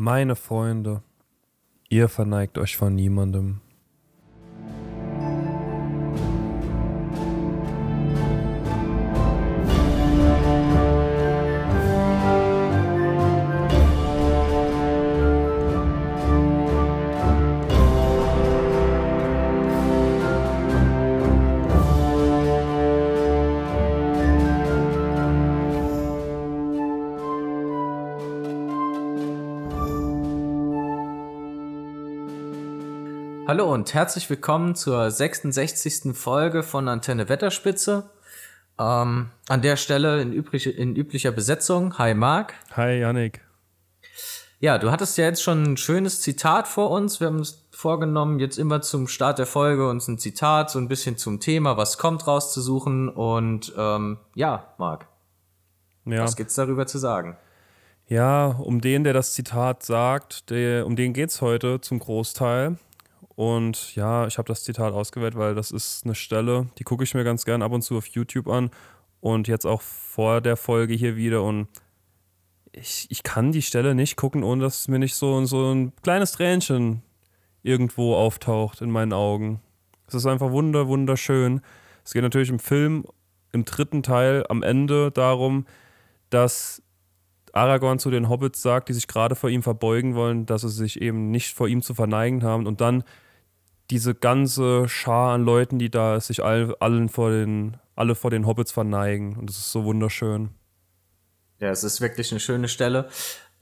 Meine Freunde, ihr verneigt euch vor niemandem. Und herzlich willkommen zur 66. Folge von Antenne Wetterspitze. Ähm, an der Stelle in, übliche, in üblicher Besetzung. Hi Marc. Hi Yannick. Ja, du hattest ja jetzt schon ein schönes Zitat vor uns. Wir haben uns vorgenommen, jetzt immer zum Start der Folge uns ein Zitat, so ein bisschen zum Thema, was kommt, rauszusuchen. Und ähm, ja, Marc, ja. was gibt's darüber zu sagen? Ja, um den, der das Zitat sagt, der, um den geht's heute zum Großteil. Und ja, ich habe das Zitat ausgewählt, weil das ist eine Stelle, die gucke ich mir ganz gern ab und zu auf YouTube an. Und jetzt auch vor der Folge hier wieder. Und ich, ich kann die Stelle nicht gucken, ohne dass mir nicht so, so ein kleines Tränchen irgendwo auftaucht in meinen Augen. Es ist einfach wunder, wunderschön. Es geht natürlich im Film, im dritten Teil, am Ende darum, dass Aragorn zu den Hobbits sagt, die sich gerade vor ihm verbeugen wollen, dass sie sich eben nicht vor ihm zu verneigen haben. Und dann diese ganze Schar an Leuten, die da sich all, allen vor den, alle vor den Hobbits verneigen. Und das ist so wunderschön. Ja, es ist wirklich eine schöne Stelle.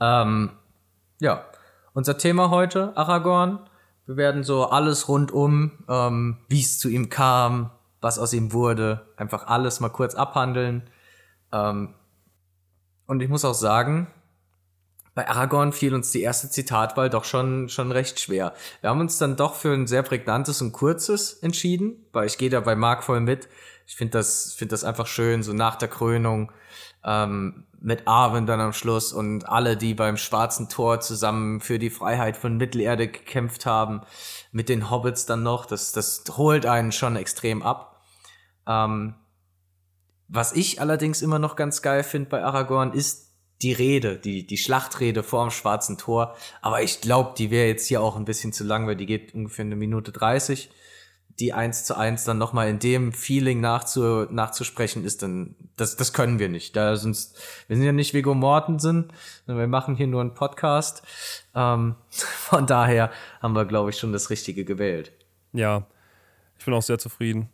Ähm, ja, unser Thema heute, Aragorn. Wir werden so alles rundum, ähm, wie es zu ihm kam, was aus ihm wurde, einfach alles mal kurz abhandeln. Ähm, und ich muss auch sagen, bei Aragorn fiel uns die erste Zitatwahl doch schon, schon recht schwer. Wir haben uns dann doch für ein sehr prägnantes und kurzes entschieden, weil ich gehe da bei Marc voll mit. Ich finde das, finde das einfach schön, so nach der Krönung, ähm, mit Arwen dann am Schluss und alle, die beim Schwarzen Tor zusammen für die Freiheit von Mittelerde gekämpft haben, mit den Hobbits dann noch, das, das holt einen schon extrem ab. Ähm, was ich allerdings immer noch ganz geil finde bei Aragorn, ist die Rede, die, die Schlachtrede vorm Schwarzen Tor. Aber ich glaube, die wäre jetzt hier auch ein bisschen zu lang, weil die geht ungefähr eine Minute dreißig. Die eins zu eins dann nochmal in dem Feeling nachzu, nachzusprechen ist dann, das, das können wir nicht. Da sonst, wir sind ja nicht Vigo Mortensen, sondern wir machen hier nur einen Podcast. Ähm, von daher haben wir, glaube ich, schon das Richtige gewählt. Ja, ich bin auch sehr zufrieden.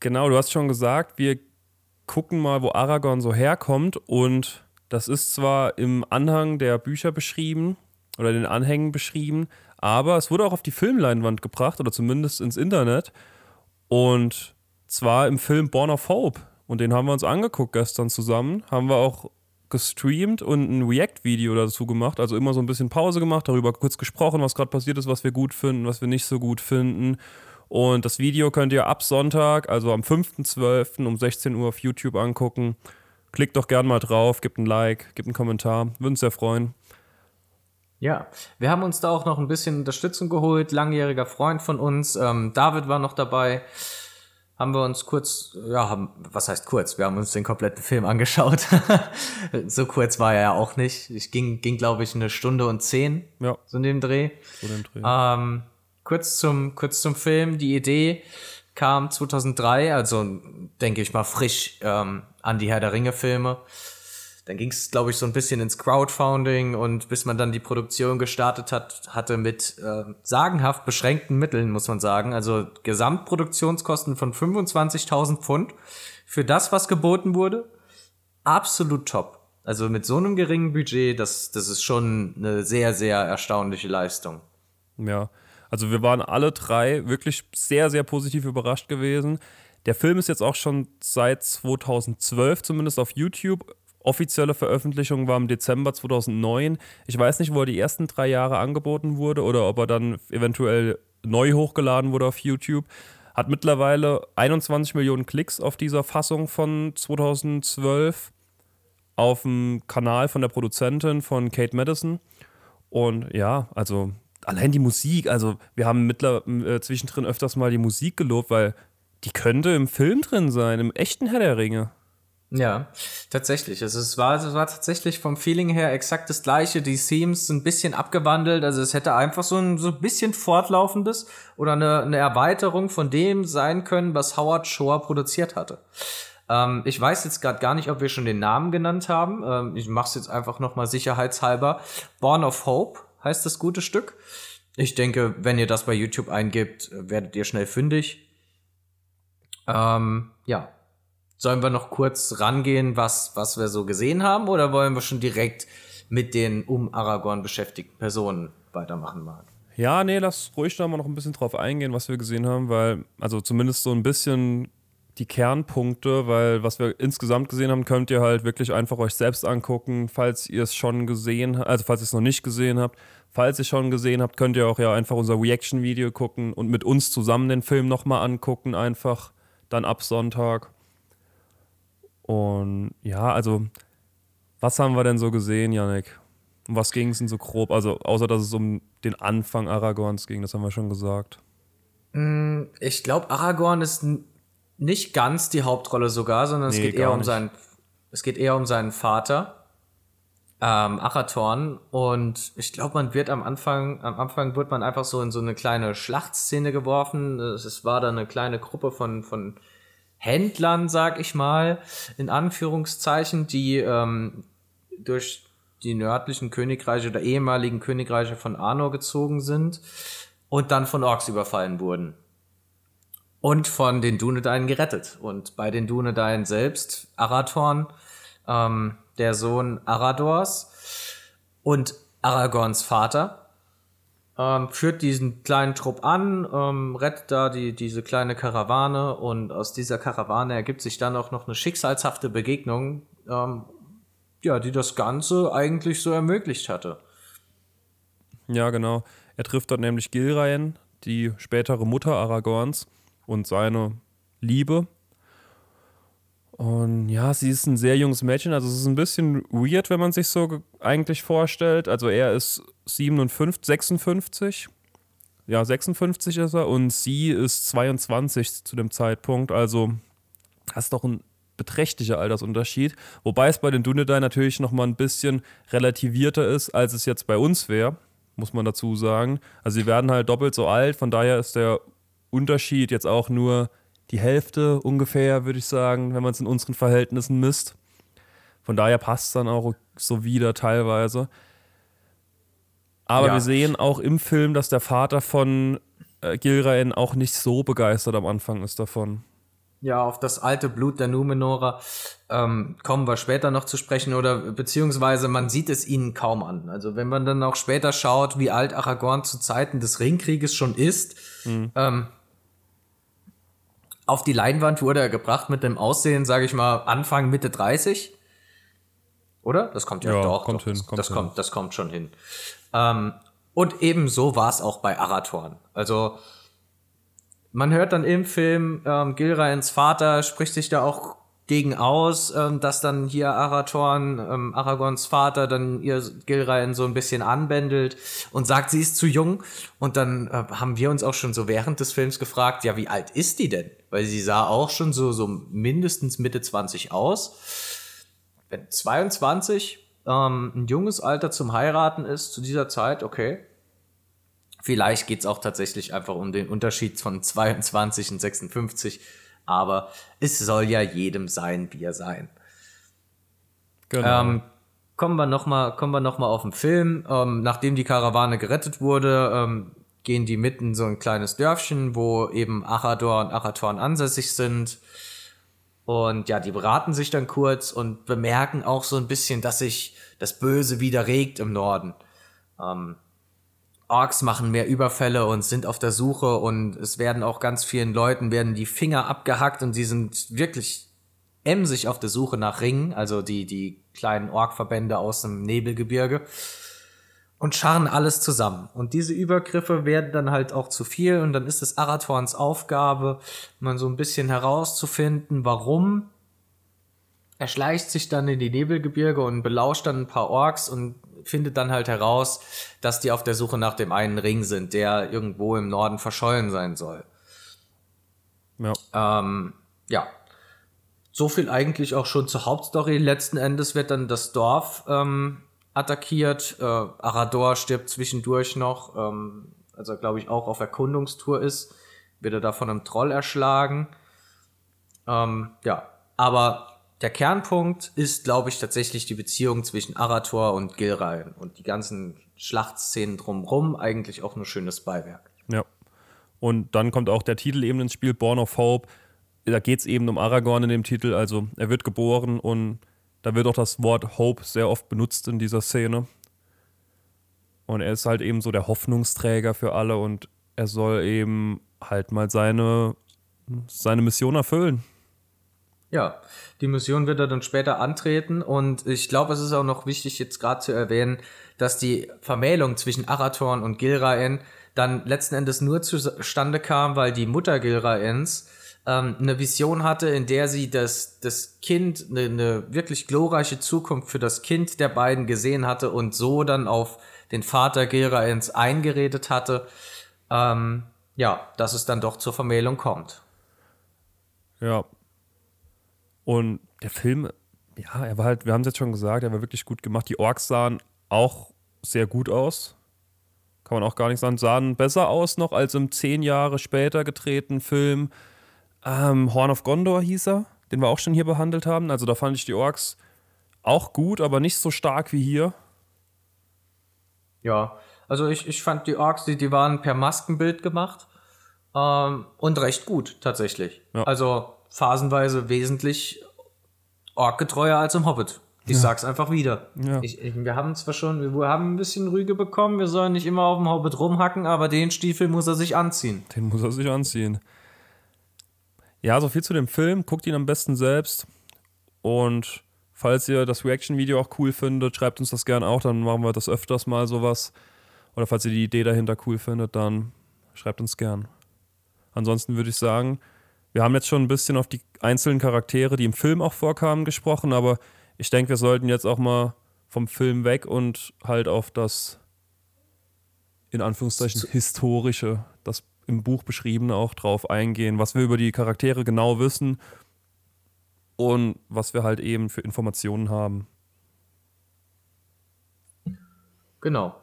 Genau, du hast schon gesagt, wir gucken mal, wo Aragorn so herkommt. Und das ist zwar im Anhang der Bücher beschrieben oder den Anhängen beschrieben, aber es wurde auch auf die Filmleinwand gebracht oder zumindest ins Internet. Und zwar im Film Born of Hope. Und den haben wir uns angeguckt gestern zusammen. Haben wir auch gestreamt und ein React-Video dazu gemacht. Also immer so ein bisschen Pause gemacht, darüber kurz gesprochen, was gerade passiert ist, was wir gut finden, was wir nicht so gut finden. Und das Video könnt ihr ab Sonntag, also am 5.12. um 16 Uhr auf YouTube angucken. Klickt doch gern mal drauf, gebt ein Like, gebt einen Kommentar. Würde uns sehr freuen. Ja, wir haben uns da auch noch ein bisschen Unterstützung geholt. Langjähriger Freund von uns, ähm, David war noch dabei. Haben wir uns kurz, ja, haben, was heißt kurz? Wir haben uns den kompletten Film angeschaut. so kurz war er ja auch nicht. Ich ging, ging glaube ich, eine Stunde und zehn. Ja. So in dem Dreh. So in dem Dreh. Ähm, kurz zum, kurz zum Film. Die Idee kam 2003, also denke ich mal frisch ähm, an die Herr der Ringe-Filme. Dann ging es, glaube ich, so ein bisschen ins Crowdfunding und bis man dann die Produktion gestartet hat, hatte mit äh, sagenhaft beschränkten Mitteln, muss man sagen. Also Gesamtproduktionskosten von 25.000 Pfund für das, was geboten wurde. Absolut top. Also mit so einem geringen Budget, das, das ist schon eine sehr, sehr erstaunliche Leistung. Ja, also wir waren alle drei wirklich sehr, sehr positiv überrascht gewesen. Der Film ist jetzt auch schon seit 2012 zumindest auf YouTube. Offizielle Veröffentlichung war im Dezember 2009. Ich weiß nicht, wo er die ersten drei Jahre angeboten wurde oder ob er dann eventuell neu hochgeladen wurde auf YouTube. Hat mittlerweile 21 Millionen Klicks auf dieser Fassung von 2012 auf dem Kanal von der Produzentin von Kate Madison. Und ja, also allein die Musik, also wir haben mittler, äh, zwischendrin öfters mal die Musik gelobt, weil die könnte im Film drin sein, im echten Herr der Ringe. Ja, tatsächlich. Also es war, es war tatsächlich vom Feeling her exakt das gleiche. Die Themes ein bisschen abgewandelt. Also es hätte einfach so ein, so ein bisschen fortlaufendes oder eine, eine Erweiterung von dem sein können, was Howard Shore produziert hatte. Ähm, ich weiß jetzt gerade gar nicht, ob wir schon den Namen genannt haben. Ähm, ich mache es jetzt einfach nochmal sicherheitshalber. Born of Hope heißt das gute Stück. Ich denke, wenn ihr das bei YouTube eingibt, werdet ihr schnell fündig. Ähm, ja, Sollen wir noch kurz rangehen, was, was wir so gesehen haben, oder wollen wir schon direkt mit den um Aragorn beschäftigten Personen weitermachen, Marc? Ja, nee, lass ruhig da mal noch ein bisschen drauf eingehen, was wir gesehen haben, weil, also zumindest so ein bisschen die Kernpunkte, weil was wir insgesamt gesehen haben, könnt ihr halt wirklich einfach euch selbst angucken, falls ihr es schon gesehen habt, also falls ihr es noch nicht gesehen habt. Falls ihr schon gesehen habt, könnt ihr auch ja einfach unser Reaction-Video gucken und mit uns zusammen den Film nochmal angucken, einfach dann ab Sonntag. Und ja, also, was haben wir denn so gesehen, Yannick? Um was ging es denn so grob? Also, außer dass es um den Anfang Aragorns ging, das haben wir schon gesagt. Mm, ich glaube, Aragorn ist nicht ganz die Hauptrolle sogar, sondern nee, es geht eher um seinen, es geht eher um seinen Vater, ähm, Arathorn. Und ich glaube, man wird am Anfang, am Anfang wird man einfach so in so eine kleine Schlachtszene geworfen. Es war da eine kleine Gruppe von, von Händlern, sag ich mal, in Anführungszeichen, die ähm, durch die nördlichen Königreiche oder ehemaligen Königreiche von Arnor gezogen sind und dann von Orks überfallen wurden. Und von den Dunedain gerettet. Und bei den Dunedain selbst, Arathorn, ähm, der Sohn Aradors und Aragorns Vater, ähm, führt diesen kleinen Trupp an, ähm, rettet da die, diese kleine Karawane und aus dieser Karawane ergibt sich dann auch noch eine schicksalshafte Begegnung, ähm, ja, die das Ganze eigentlich so ermöglicht hatte. Ja, genau. Er trifft dort nämlich Gilraen, die spätere Mutter Aragorns und seine Liebe. Und ja, sie ist ein sehr junges Mädchen. Also es ist ein bisschen weird, wenn man sich so eigentlich vorstellt. Also er ist 57, 56. Ja, 56 ist er und sie ist 22 zu dem Zeitpunkt. Also das ist doch ein beträchtlicher Altersunterschied. Wobei es bei den Dunedain natürlich nochmal ein bisschen relativierter ist, als es jetzt bei uns wäre, muss man dazu sagen. Also sie werden halt doppelt so alt, von daher ist der Unterschied jetzt auch nur die Hälfte ungefähr, würde ich sagen, wenn man es in unseren Verhältnissen misst. Von daher passt es dann auch so wieder teilweise. Aber ja. wir sehen auch im Film, dass der Vater von äh, Gilraen auch nicht so begeistert am Anfang ist davon. Ja, auf das alte Blut der Numenora ähm, kommen wir später noch zu sprechen oder beziehungsweise man sieht es ihnen kaum an. Also wenn man dann auch später schaut, wie alt Aragorn zu Zeiten des Ringkrieges schon ist, mhm. ähm, auf die Leinwand wurde er gebracht mit dem Aussehen, sage ich mal, Anfang, Mitte 30. Oder? Das kommt ja, ja doch. Kommt doch. Hin, kommt das, hin. Kommt, das kommt schon hin. Ähm, und ebenso war es auch bei Arathorn. Also man hört dann im Film, ähm, Gilraens Vater spricht sich da auch gegen aus, ähm, dass dann hier Arathorn, ähm, Aragorns Vater, dann ihr Gilraen so ein bisschen anbändelt und sagt, sie ist zu jung. Und dann äh, haben wir uns auch schon so während des Films gefragt, ja, wie alt ist die denn? Weil sie sah auch schon so, so mindestens Mitte 20 aus. Wenn 22 ähm, ein junges Alter zum Heiraten ist, zu dieser Zeit, okay. Vielleicht geht's auch tatsächlich einfach um den Unterschied von 22 und 56 aber es soll ja jedem sein, wie er sein. Genau. Ähm, kommen wir nochmal noch auf den Film. Ähm, nachdem die Karawane gerettet wurde, ähm, gehen die mitten so ein kleines Dörfchen, wo eben Achador und Arathorn ansässig sind. Und ja, die beraten sich dann kurz und bemerken auch so ein bisschen, dass sich das Böse wieder regt im Norden. Ähm, Orks machen mehr Überfälle und sind auf der Suche und es werden auch ganz vielen Leuten werden die Finger abgehackt und sie sind wirklich emsig auf der Suche nach Ringen, also die, die kleinen Orkverbände aus dem Nebelgebirge und scharren alles zusammen. Und diese Übergriffe werden dann halt auch zu viel und dann ist es Arathorns Aufgabe, mal so ein bisschen herauszufinden, warum er schleicht sich dann in die Nebelgebirge und belauscht dann ein paar Orks und findet dann halt heraus, dass die auf der Suche nach dem einen Ring sind, der irgendwo im Norden verschollen sein soll. Ja. Ähm, ja. so viel eigentlich auch schon zur Hauptstory. Letzten Endes wird dann das Dorf ähm, attackiert. Äh, Arador stirbt zwischendurch noch, ähm, als er, glaube ich, auch auf Erkundungstour ist. Wird er da von einem Troll erschlagen. Ähm, ja, aber der Kernpunkt ist, glaube ich, tatsächlich die Beziehung zwischen Arator und Gilrain und die ganzen Schlachtszenen drumherum eigentlich auch ein schönes Beiwerk. Ja. Und dann kommt auch der Titel eben ins Spiel, Born of Hope. Da geht es eben um Aragorn in dem Titel. Also er wird geboren und da wird auch das Wort Hope sehr oft benutzt in dieser Szene. Und er ist halt eben so der Hoffnungsträger für alle und er soll eben halt mal seine, seine Mission erfüllen. Ja, die Mission wird er dann später antreten und ich glaube, es ist auch noch wichtig jetzt gerade zu erwähnen, dass die Vermählung zwischen Arathorn und Gilraen dann letzten Endes nur zustande kam, weil die Mutter Gilraens ähm, eine Vision hatte, in der sie das, das Kind, eine, eine wirklich glorreiche Zukunft für das Kind der beiden gesehen hatte und so dann auf den Vater Gilraens eingeredet hatte, ähm, ja, dass es dann doch zur Vermählung kommt. Ja, und der Film, ja, er war halt, wir haben es jetzt schon gesagt, er war wirklich gut gemacht. Die Orks sahen auch sehr gut aus. Kann man auch gar nicht sagen. Sahen besser aus noch als im zehn Jahre später gedrehten Film ähm, Horn of Gondor hieß er, den wir auch schon hier behandelt haben. Also da fand ich die Orks auch gut, aber nicht so stark wie hier. Ja, also ich, ich fand die Orks, die, die waren per Maskenbild gemacht ähm, und recht gut tatsächlich. Ja. Also phasenweise wesentlich orkgetreuer als im Hobbit. Ich ja. sag's einfach wieder. Ja. Ich, ich, wir haben zwar schon, wir haben ein bisschen Rüge bekommen, wir sollen nicht immer auf dem Hobbit rumhacken, aber den Stiefel muss er sich anziehen. Den muss er sich anziehen. Ja, so viel zu dem Film. Guckt ihn am besten selbst. Und falls ihr das Reaction-Video auch cool findet, schreibt uns das gerne auch, dann machen wir das öfters mal sowas. Oder falls ihr die Idee dahinter cool findet, dann schreibt uns gern. Ansonsten würde ich sagen, wir haben jetzt schon ein bisschen auf die einzelnen Charaktere, die im Film auch vorkamen, gesprochen, aber ich denke, wir sollten jetzt auch mal vom Film weg und halt auf das in Anführungszeichen historische, das im Buch beschriebene auch drauf eingehen, was wir über die Charaktere genau wissen und was wir halt eben für Informationen haben. Genau.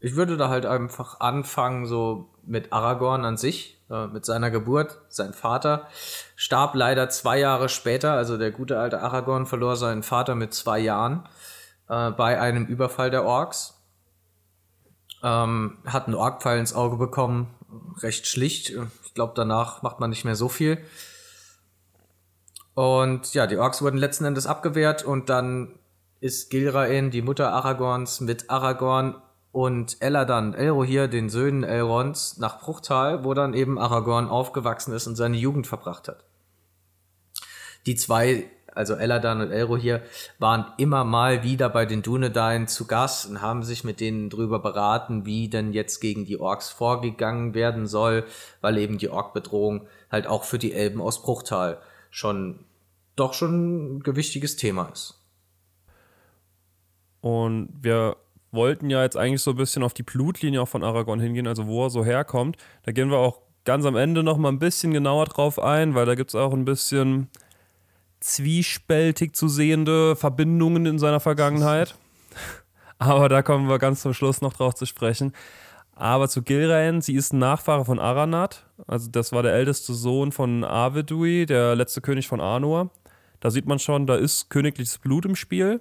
Ich würde da halt einfach anfangen, so mit Aragorn an sich, äh, mit seiner Geburt. Sein Vater starb leider zwei Jahre später, also der gute alte Aragorn verlor seinen Vater mit zwei Jahren äh, bei einem Überfall der Orks. Ähm, hat einen Orkpfeil ins Auge bekommen, recht schlicht. Ich glaube, danach macht man nicht mehr so viel. Und ja, die Orks wurden letzten Endes abgewehrt und dann ist Gilraen, die Mutter Aragorns, mit Aragorn und Eladan Elrohir, den Söhnen Elrons, nach Bruchtal, wo dann eben Aragorn aufgewachsen ist und seine Jugend verbracht hat. Die zwei, also Eladan und Elrohir, waren immer mal wieder bei den Dunedain zu Gast und haben sich mit denen drüber beraten, wie denn jetzt gegen die Orks vorgegangen werden soll, weil eben die Orkbedrohung halt auch für die Elben aus Bruchtal schon doch schon ein gewichtiges Thema ist. Und wir wollten ja jetzt eigentlich so ein bisschen auf die Blutlinie auch von Aragorn hingehen, also wo er so herkommt. Da gehen wir auch ganz am Ende noch mal ein bisschen genauer drauf ein, weil da gibt es auch ein bisschen zwiespältig zu sehende Verbindungen in seiner Vergangenheit. Aber da kommen wir ganz zum Schluss noch drauf zu sprechen. Aber zu Gilraen, sie ist ein Nachfahre von Aranat. Also das war der älteste Sohn von Arvedui, der letzte König von Arnor. Da sieht man schon, da ist königliches Blut im Spiel.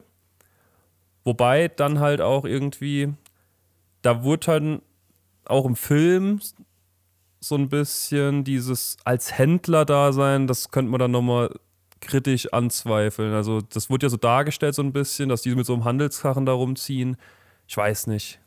Wobei dann halt auch irgendwie, da wurde halt auch im Film so ein bisschen dieses als Händler da sein, das könnte man dann nochmal kritisch anzweifeln. Also das wurde ja so dargestellt so ein bisschen, dass die mit so einem Handelskarren da rumziehen. Ich weiß nicht.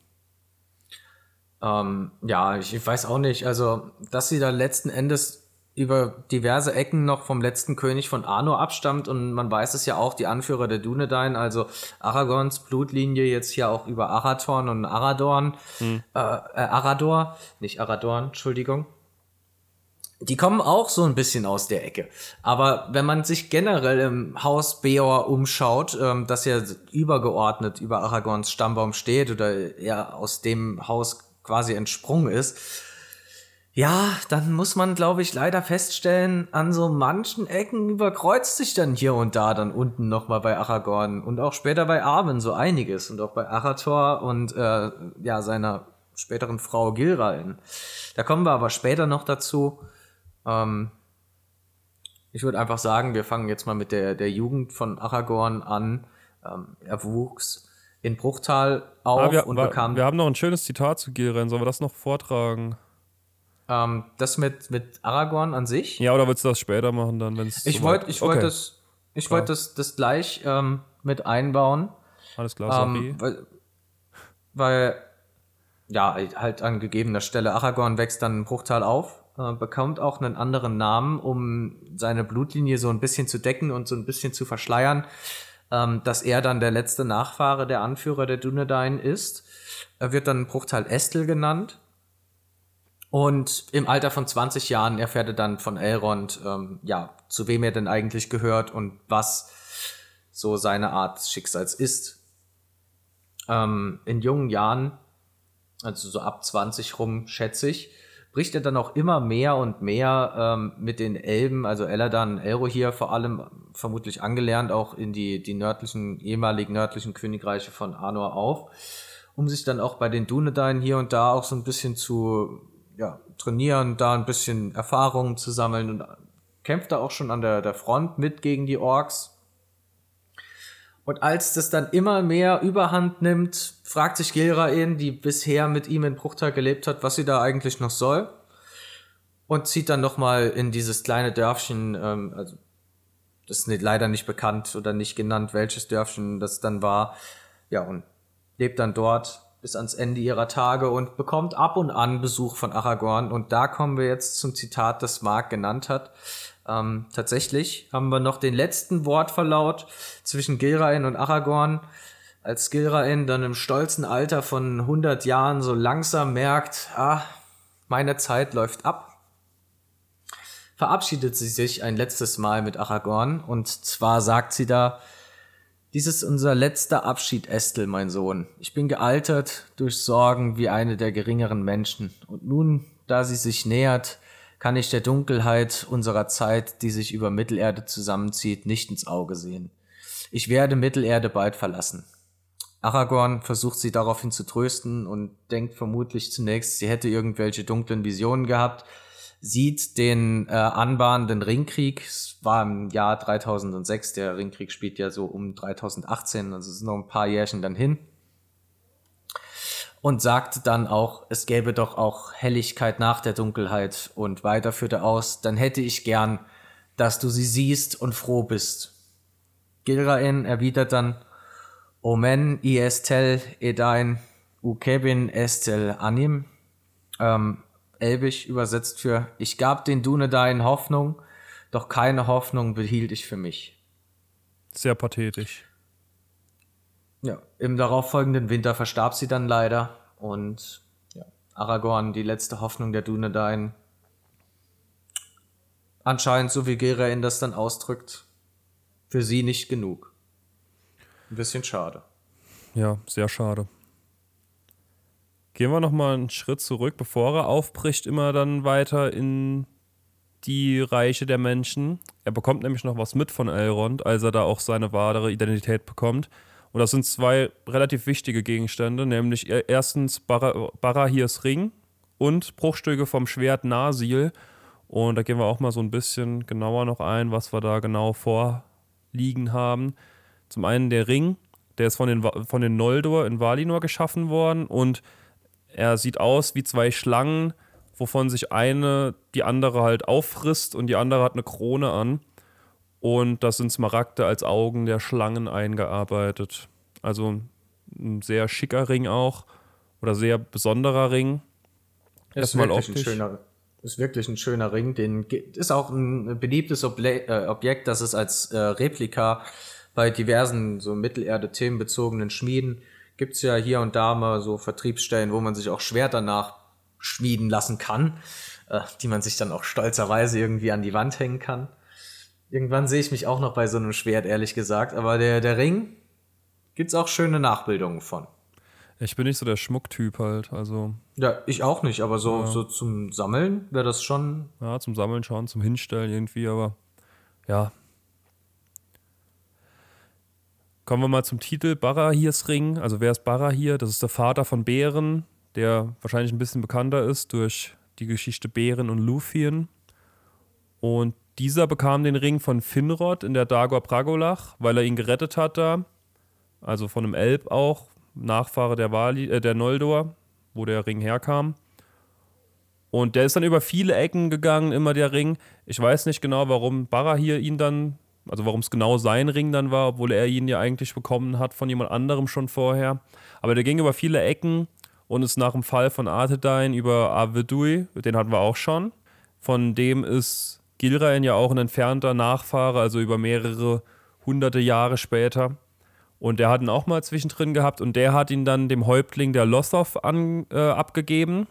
Ähm, ja, ich weiß auch nicht. Also, dass sie da letzten Endes über diverse Ecken noch vom letzten König von Arnor abstammt und man weiß es ja auch, die Anführer der Dunedain, also Aragorns Blutlinie jetzt hier auch über Arathorn und Aradorn, hm. äh, Arador, nicht Aradorn, Entschuldigung. Die kommen auch so ein bisschen aus der Ecke. Aber wenn man sich generell im Haus Beor umschaut, ähm, das ja übergeordnet über Aragorns Stammbaum steht oder ja aus dem Haus quasi entsprungen ist, Ja, dann muss man, glaube ich, leider feststellen, an so manchen Ecken überkreuzt sich dann hier und da dann unten nochmal bei Aragorn und auch später bei Arwen so einiges und auch bei Arathor und äh, ja, seiner späteren Frau Gilrain. Da kommen wir aber später noch dazu. Ähm, ich würde einfach sagen, wir fangen jetzt mal mit der, der Jugend von Aragorn an. Ähm, er wuchs in Bruchtal auf Ah, wir, und bekam wir haben noch ein schönes Zitat zu Gilren. Sollen wir das noch vortragen? Ähm, das mit, mit Aragorn an sich. Ja, oder willst du das später machen, dann, wenn es Ich wollte ich wollte das, ich wollte das, das gleich ähm, mit einbauen, Alles klar, sorry. ähm, weil, weil ja halt an gegebener Stelle Aragorn wächst dann in Bruchtal auf, äh, bekommt auch einen anderen Namen, um seine Blutlinie so ein bisschen zu decken und so ein bisschen zu verschleiern, ähm, dass er dann der letzte Nachfahre der Anführer der Dunedain ist. Er wird dann Bruchtal Estel genannt. Und im Alter von 20 Jahren erfährt er dann von Elrond, ähm, ja, zu wem er denn eigentlich gehört und was so seine Art des Schicksals ist. Ähm, in jungen Jahren, also so ab 20 rum, schätze ich, bricht er dann auch immer mehr und mehr ähm, mit den Elben, also Eladan, Elrohir vor allem, vermutlich angelernt, auch in die, die nördlichen, ehemalig nördlichen Königreiche von Arnor auf, um sich dann auch bei den Dunedain hier und da auch so ein bisschen zu ja, trainieren, da ein bisschen Erfahrungen zu sammeln und kämpft da auch schon an der, der Front mit gegen die Orks. Und als das dann immer mehr Überhand nimmt, fragt sich Gilraen, die bisher mit ihm in Bruchtal gelebt hat, was sie da eigentlich noch soll. Und zieht dann nochmal in dieses kleine Dörfchen, ähm, also das ist nicht, leider nicht bekannt oder nicht genannt, welches Dörfchen das dann war. Ja, und lebt dann dort bis ans Ende ihrer Tage und bekommt ab und an Besuch von Aragorn. Und da kommen wir jetzt zum Zitat, das Mark genannt hat. Ähm, tatsächlich haben wir noch den letzten Wortverlaut zwischen Gilrain und Aragorn, als Gilrain dann im stolzen Alter von 100 Jahren so langsam merkt, ah, meine Zeit läuft ab, verabschiedet sie sich ein letztes Mal mit Aragorn und zwar sagt sie da, dies ist unser letzter Abschied, Estel, mein Sohn. Ich bin gealtert durch Sorgen wie eine der geringeren Menschen. Und nun, da sie sich nähert, kann ich der Dunkelheit unserer Zeit, die sich über Mittelerde zusammenzieht, nicht ins Auge sehen. Ich werde Mittelerde bald verlassen. Aragorn versucht sie daraufhin zu trösten und denkt vermutlich zunächst, sie hätte irgendwelche dunklen Visionen gehabt, sieht den äh, anbahnenden Ringkrieg. Es war im Jahr 3006, der Ringkrieg spielt ja so um 3018, also es ist noch ein paar Jährchen dann hin. Und sagte dann auch, es gäbe doch auch Helligkeit nach der Dunkelheit und weiter führte aus, dann hätte ich gern, dass du sie siehst und froh bist. Gilraen erwidert dann, Omen i estel edain ukebin estel anim. Ähm, Elbisch übersetzt für Ich gab den Dunedain Hoffnung, doch keine Hoffnung behielt ich für mich. Sehr pathetisch. Ja, im darauffolgenden Winter verstarb sie dann leider und ja, Aragorn, die letzte Hoffnung der Dunedain. Anscheinend, so wie Gerain das dann ausdrückt, für sie nicht genug. Ein bisschen schade. Ja, sehr schade. Gehen wir noch mal einen Schritt zurück, bevor er aufbricht, immer dann weiter in die Reiche der Menschen. Er bekommt nämlich noch was mit von Elrond, als er da auch seine wahre Identität bekommt. Und das sind zwei relativ wichtige Gegenstände, nämlich e- erstens Bara- Barahirs Ring und Bruchstücke vom Schwert Nasil. Und da gehen wir auch mal so ein bisschen genauer noch ein, was wir da genau vorliegen haben. Zum einen der Ring, der ist von den, von den Noldor in Valinor geschaffen worden und er sieht aus wie zwei Schlangen, wovon sich eine die andere halt auffrisst und die andere hat eine Krone an. Und das sind Smaragde als Augen der Schlangen eingearbeitet. Also ein sehr schicker Ring auch oder sehr besonderer Ring. Ist Erstmal wirklich, ein schöner, ist wirklich ein schöner Ring. Den ist auch ein beliebtes Oble äh, Objekt, das es als äh, Replika bei diversen so Mittelerde-Themen bezogenen Schmieden gibt's ja hier und da mal so Vertriebsstellen, wo man sich auch Schwerter nachschmieden lassen kann, äh, die man sich dann auch stolzerweise irgendwie an die Wand hängen kann. Irgendwann sehe ich mich auch noch bei so einem Schwert, ehrlich gesagt. Aber der, der Ring gibt's auch schöne Nachbildungen von. Ich bin nicht so der Schmucktyp halt, also. Ja, ich auch nicht, aber so, ja. so zum Sammeln wäre das schon. Ja, zum Sammeln schon, zum Hinstellen irgendwie, aber ja. Kommen wir mal zum Titel Barahirs Ring. Also wer ist Barahir? Das ist der Vater von Bären, der wahrscheinlich ein bisschen bekannter ist durch die Geschichte Bären und Luthien. Und dieser bekam den Ring von Finrod in der Dagor Pragolach, weil er ihn gerettet hat da. Also von einem Elb auch, Nachfahre der, Wali, äh, der Noldor, wo der Ring herkam. Und der ist dann über viele Ecken gegangen, immer der Ring. Ich weiß nicht genau, warum Barahir ihn dann, also warum es genau sein Ring dann war, obwohl er ihn ja eigentlich bekommen hat von jemand anderem schon vorher. Aber der ging über viele Ecken und ist nach dem Fall von Arthedain über Avedui, den hatten wir auch schon. Von dem ist Gilraen ja auch ein entfernter Nachfahre, also über mehrere hunderte Jahre später. Und der hat ihn auch mal zwischendrin gehabt und der hat ihn dann dem Häuptling der Lothow an, äh, abgegeben.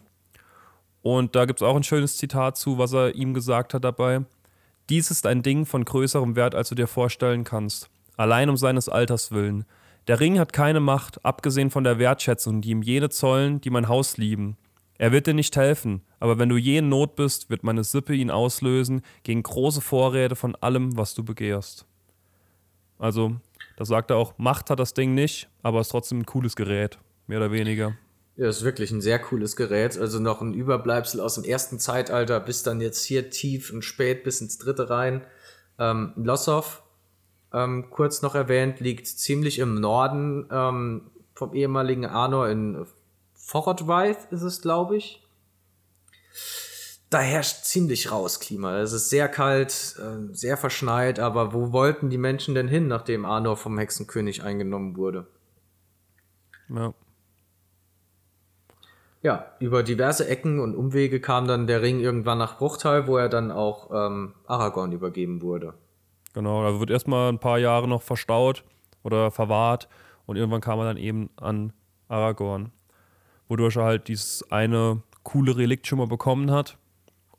Und da gibt es auch ein schönes Zitat zu, was er ihm gesagt hat dabei. Dies ist ein Ding von größerem Wert, als du dir vorstellen kannst. Allein um seines Alters willen. Der Ring hat keine Macht, abgesehen von der Wertschätzung, die ihm jene zollen, die mein Haus lieben. Er wird dir nicht helfen, aber wenn du je in Not bist, wird meine Sippe ihn auslösen gegen große Vorräte von allem, was du begehrst. Also, da sagt er auch, Macht hat das Ding nicht, aber ist trotzdem ein cooles Gerät, mehr oder weniger. Ja, ist wirklich ein sehr cooles Gerät. Also noch ein Überbleibsel aus dem ersten Zeitalter bis dann jetzt hier tief und spät bis ins dritte rein. Ähm, Lossow, ähm, kurz noch erwähnt, liegt ziemlich im Norden ähm, vom ehemaligen Arnor in Forrodweith ist es, glaube ich. Da herrscht ziemlich raus Klima. Es ist sehr kalt, äh, sehr verschneit, aber wo wollten die Menschen denn hin, nachdem Arnor vom Hexenkönig eingenommen wurde? Ja. Ja, über diverse Ecken und Umwege kam dann der Ring irgendwann nach Bruchtal, wo er dann auch ähm, Aragorn übergeben wurde. Genau, da wird erstmal ein paar Jahre noch verstaut oder verwahrt und irgendwann kam er dann eben an Aragorn wodurch er halt dieses eine coole Relikt schon mal bekommen hat.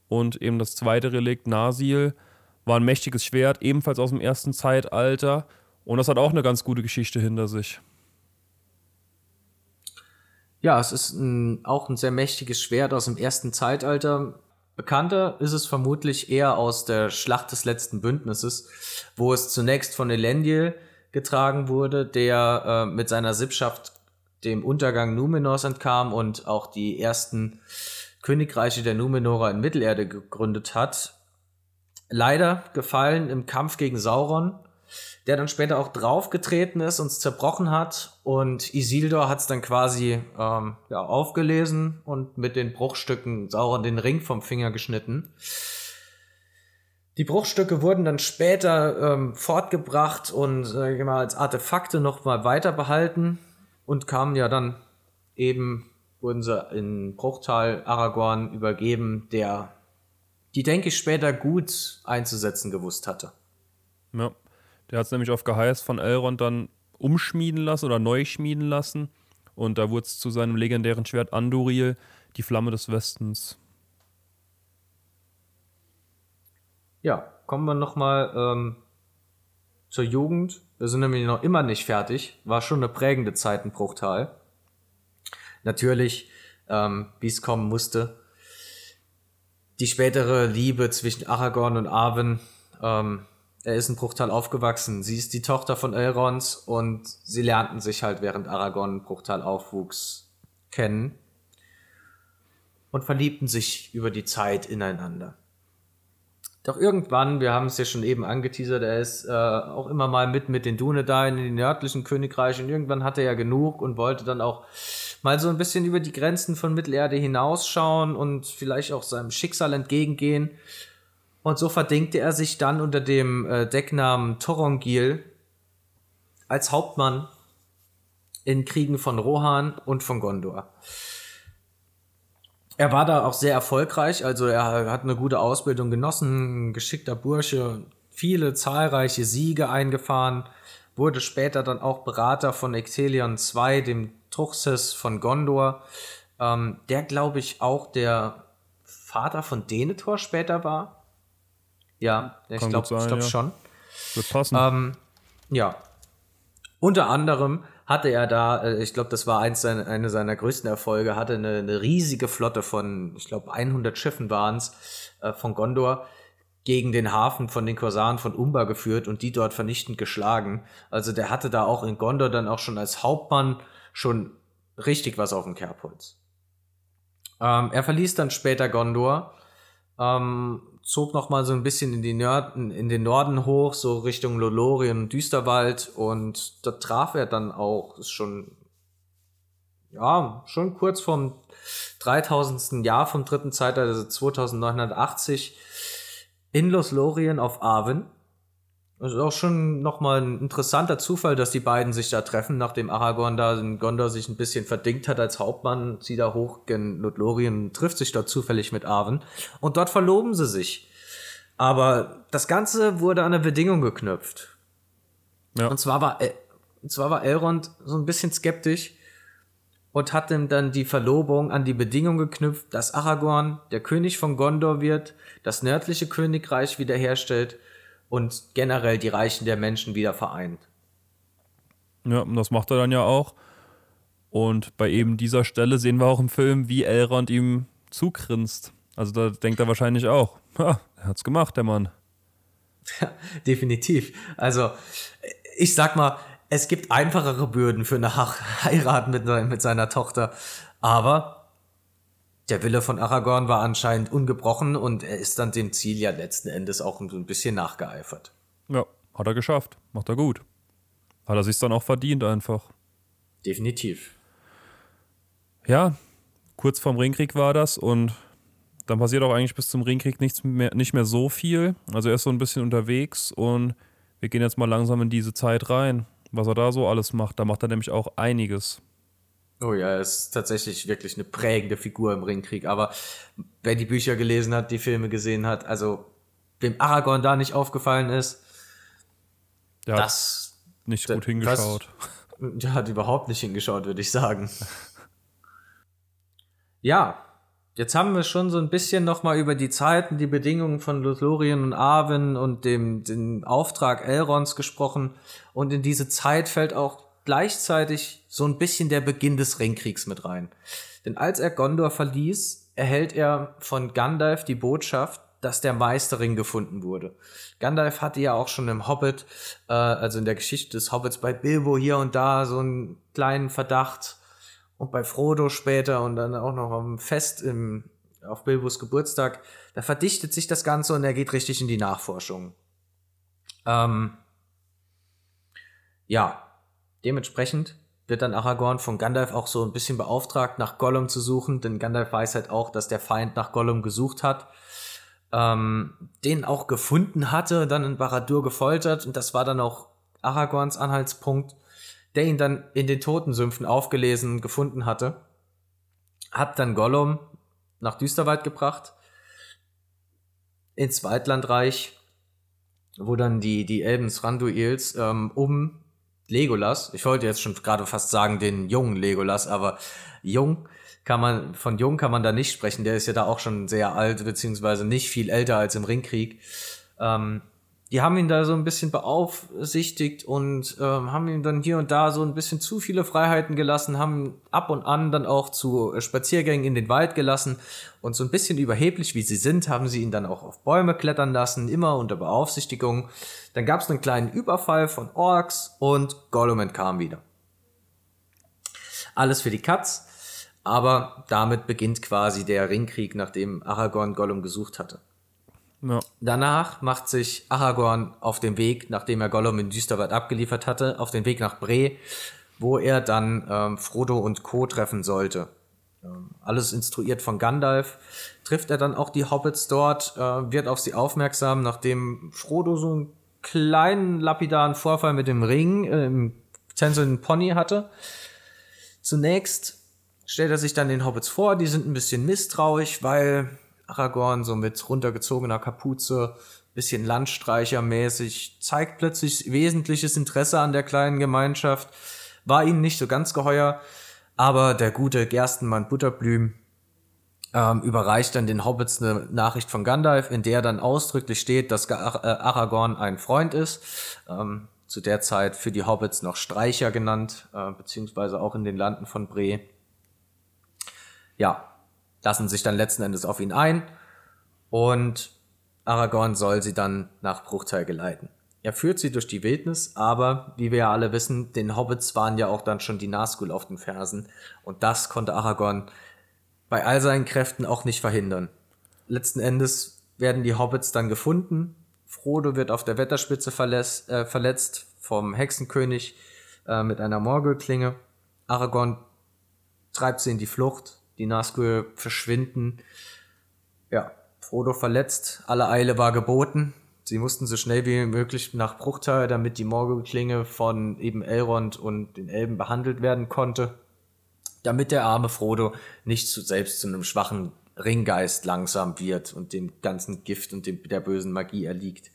Und eben das zweite Relikt, Nasil, war ein mächtiges Schwert, ebenfalls aus dem ersten Zeitalter. Und das hat auch eine ganz gute Geschichte hinter sich. Ja, es ist ein, auch ein sehr mächtiges Schwert aus dem ersten Zeitalter. Bekannter ist es vermutlich eher aus der Schlacht des letzten Bündnisses, wo es zunächst von Elendil getragen wurde, der äh, mit seiner Sippschaft dem Untergang Numenors entkam und auch die ersten Königreiche der Numenorer in Mittelerde gegründet hat. Leider gefallen im Kampf gegen Sauron, der dann später auch draufgetreten ist, und zerbrochen hat. Und Isildur hat es dann quasi ähm, ja, aufgelesen und mit den Bruchstücken Sauron den Ring vom Finger geschnitten. Die Bruchstücke wurden dann später ähm, fortgebracht und äh, mal, als Artefakte noch mal weiter behalten und kamen ja dann eben, wurden sie in Bruchtal Aragorn übergeben, der die, denke ich, später gut einzusetzen gewusst hatte. Ja, der hat es nämlich auf Geheiß von Elrond dann umschmieden lassen oder neu schmieden lassen. Und da wurde es zu seinem legendären Schwert Anduril, die Flamme des Westens. Ja, kommen wir nochmal ähm, zur Jugend. Wir sind nämlich noch immer nicht fertig. War schon eine prägende Zeit in Bruchtal. Natürlich, ähm, wie es kommen musste. Die spätere Liebe zwischen Aragorn und Arwen. Ähm, er ist in Bruchtal aufgewachsen. Sie ist die Tochter von Elrond und sie lernten sich halt während Aragorn Bruchtal aufwuchs kennen und verliebten sich über die Zeit ineinander. Doch irgendwann, wir haben es ja schon eben angeteasert, er ist äh, auch immer mal mit mit den Dunedain in den nördlichen Königreichen. Irgendwann hatte er ja genug und wollte dann auch mal so ein bisschen über die Grenzen von Mittelerde hinausschauen und vielleicht auch seinem Schicksal entgegengehen. Und so verdingte er sich dann unter dem äh, Decknamen Torongil als Hauptmann in Kriegen von Rohan und von Gondor. Er war da auch sehr erfolgreich, also er hat eine gute Ausbildung genossen, ein geschickter Bursche, viele zahlreiche Siege eingefahren, wurde später dann auch Berater von Ectelion II, dem Truchsess von Gondor, ähm, der glaube ich auch der Vater von Denethor später war. Ja, ich glaube glaub ja. schon. Wird passen. Ähm, ja. Unter anderem hatte er da, äh, ich glaube, das war eins seiner, eine seiner größten Erfolge, hatte eine, eine riesige Flotte von, ich glaube, 100 Schiffen waren es, äh, von Gondor gegen den Hafen von den Korsaren von Umba geführt und die dort vernichtend geschlagen. Also der hatte da auch in Gondor dann auch schon als Hauptmann schon richtig was auf dem Kerbholz. Ähm, er verließ dann später Gondor, ähm, zog noch mal so ein bisschen in, die Nörden, in den Norden hoch, so Richtung Lolorien und Düsterwald und da traf er dann auch, ist schon, ja, schon kurz vom 3000. Jahr vom dritten Zeitalter, also 2980, in Los Lorien auf Arwen. Das ist auch schon nochmal ein interessanter Zufall, dass die beiden sich da treffen, nachdem Aragorn da in Gondor sich ein bisschen verdingt hat als Hauptmann, zieht er hoch gen Lothlorien, trifft sich dort zufällig mit Arwen und dort verloben sie sich. Aber das Ganze wurde an eine Bedingung geknüpft. Ja. Und zwar war, und zwar war Elrond so ein bisschen skeptisch, und hat ihm dann die Verlobung an die Bedingung geknüpft, dass Aragorn der König von Gondor wird, das nördliche Königreich wiederherstellt und generell die Reichen der Menschen wieder vereint. Ja, das macht er dann ja auch. Und bei eben dieser Stelle sehen wir auch im Film, wie Elrond ihm zugrinst. Also da denkt er wahrscheinlich auch, ha, er hat's gemacht, der Mann. Ja, definitiv. Also, ich sag mal, es gibt einfachere Bürden für eine Heirat mit, mit seiner Tochter. Aber der Wille von Aragorn war anscheinend ungebrochen und er ist dann dem Ziel ja letzten Endes auch ein bisschen nachgeeifert. Ja, hat er geschafft. Macht er gut. Hat er sich dann auch verdient einfach. Definitiv. Ja, kurz vorm Ringkrieg war das und dann passiert auch eigentlich bis zum Ringkrieg nichts mehr, nicht mehr so viel. Also er ist so ein bisschen unterwegs und wir gehen jetzt mal langsam in diese Zeit rein was er da so alles macht. Da macht er nämlich auch einiges. Oh ja, er ist tatsächlich wirklich eine prägende Figur im Ringkrieg. Aber wer die Bücher gelesen hat, die Filme gesehen hat, also wem Aragorn da nicht aufgefallen ist, der das hat nicht gut hingeschaut. Das, der hat überhaupt nicht hingeschaut, würde ich sagen. ja, Jetzt haben wir schon so ein bisschen nochmal über die Zeiten, die Bedingungen von Lothlorien und Arwen und dem, den Auftrag Elrons gesprochen. Und in diese Zeit fällt auch gleichzeitig so ein bisschen der Beginn des Ringkriegs mit rein. Denn als er Gondor verließ, erhält er von Gandalf die Botschaft, dass der Meisterring gefunden wurde. Gandalf hatte ja auch schon im Hobbit, äh, also in der Geschichte des Hobbits bei Bilbo hier und da so einen kleinen Verdacht, und bei Frodo später und dann auch noch am Fest im, auf Bilbos Geburtstag, da verdichtet sich das Ganze und er geht richtig in die Nachforschung. Ähm, ja, dementsprechend wird dann Aragorn von Gandalf auch so ein bisschen beauftragt, nach Gollum zu suchen, denn Gandalf weiß halt auch, dass der Feind nach Gollum gesucht hat, ähm, den auch gefunden hatte, dann in Baradur gefoltert und das war dann auch Aragorns Anhaltspunkt, der ihn dann in den Totensümpfen aufgelesen gefunden hatte, hat dann Gollum nach Düsterwald gebracht, ins Waldlandreich, wo dann die, die Elben Thranduils ähm, um Legolas, ich wollte jetzt schon gerade fast sagen den jungen Legolas, aber jung kann man, von jung kann man da nicht sprechen, der ist ja da auch schon sehr alt, beziehungsweise nicht viel älter als im Ringkrieg. Ähm, die haben ihn da so ein bisschen beaufsichtigt und ähm, haben ihm dann hier und da so ein bisschen zu viele Freiheiten gelassen, haben ab und an dann auch zu äh, Spaziergängen in den Wald gelassen und so ein bisschen überheblich wie sie sind, haben sie ihn dann auch auf Bäume klettern lassen, immer unter Beaufsichtigung. Dann gab es einen kleinen Überfall von Orks und Gollum entkam wieder. Alles für die Katz, aber damit beginnt quasi der Ringkrieg, nachdem Aragorn Gollum gesucht hatte. Ja. Danach macht sich Aragorn auf den Weg, nachdem er Gollum in Düsterwald abgeliefert hatte, auf den Weg nach Bre, wo er dann ähm, Frodo und Co. treffen sollte. Ähm, alles instruiert von Gandalf. Trifft er dann auch die Hobbits dort, äh, wird auf sie aufmerksam, nachdem Frodo so einen kleinen lapidaren Vorfall mit dem Ring äh, im tänzelnden Pony hatte. Zunächst stellt er sich dann den Hobbits vor, die sind ein bisschen misstrauisch, weil Aragorn so mit runtergezogener Kapuze, bisschen Landstreichermäßig, zeigt plötzlich wesentliches Interesse an der kleinen Gemeinschaft, war ihnen nicht so ganz geheuer, aber der gute Gerstenmann Butterblüm ähm, überreicht dann den Hobbits eine Nachricht von Gandalf, in der dann ausdrücklich steht, dass äh, Aragorn ein Freund ist. Ähm, zu der Zeit für die Hobbits noch Streicher genannt, äh, beziehungsweise auch in den Landen von Bre. Ja, lassen sich dann letzten Endes auf ihn ein und Aragorn soll sie dann nach Bruchteil geleiten. Er führt sie durch die Wildnis, aber wie wir ja alle wissen, den Hobbits waren ja auch dann schon die Nazgul auf den Fersen und das konnte Aragorn bei all seinen Kräften auch nicht verhindern. Letzten Endes werden die Hobbits dann gefunden. Frodo wird auf der Wetterspitze verletzt, äh, verletzt vom Hexenkönig äh, mit einer Morgelklinge. Aragorn treibt sie in die Flucht. Die Nazgul verschwinden. Ja, Frodo verletzt. Alle Eile war geboten. Sie mussten so schnell wie möglich nach Bruchteil, damit die Morgelklinge von eben Elrond und den Elben behandelt werden konnte, damit der arme Frodo nicht zu, selbst zu einem schwachen Ringgeist langsam wird und dem ganzen Gift und dem, der bösen Magie erliegt.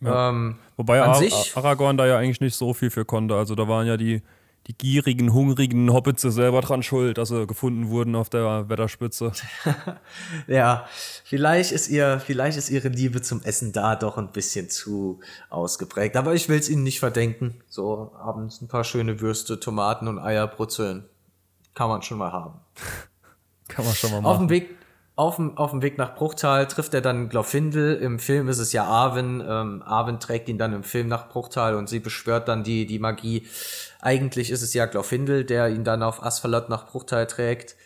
Ja. Ähm, Wobei Ar Aragorn da ja eigentlich nicht so viel für konnte. Also da waren ja die die gierigen, hungrigen Hobbits selber dran schuld, dass sie gefunden wurden auf der Wetterspitze. ja, vielleicht ist ihr, vielleicht ist ihre Liebe zum Essen da doch ein bisschen zu ausgeprägt. Aber ich will es ihnen nicht verdenken. So abends ein paar schöne Würste, Tomaten und Eier brutzeln. Kann man schon mal haben. Kann man schon mal machen. Auf dem Weg auf dem, auf dem Weg nach Bruchtal trifft er dann Glorfindel. Im Film ist es ja Arwen. Ähm, Arwen trägt ihn dann im Film nach Bruchtal und sie beschwört dann die, die Magie. Eigentlich ist es ja Glorfindel, der ihn dann auf Asphalot nach Bruchtal trägt.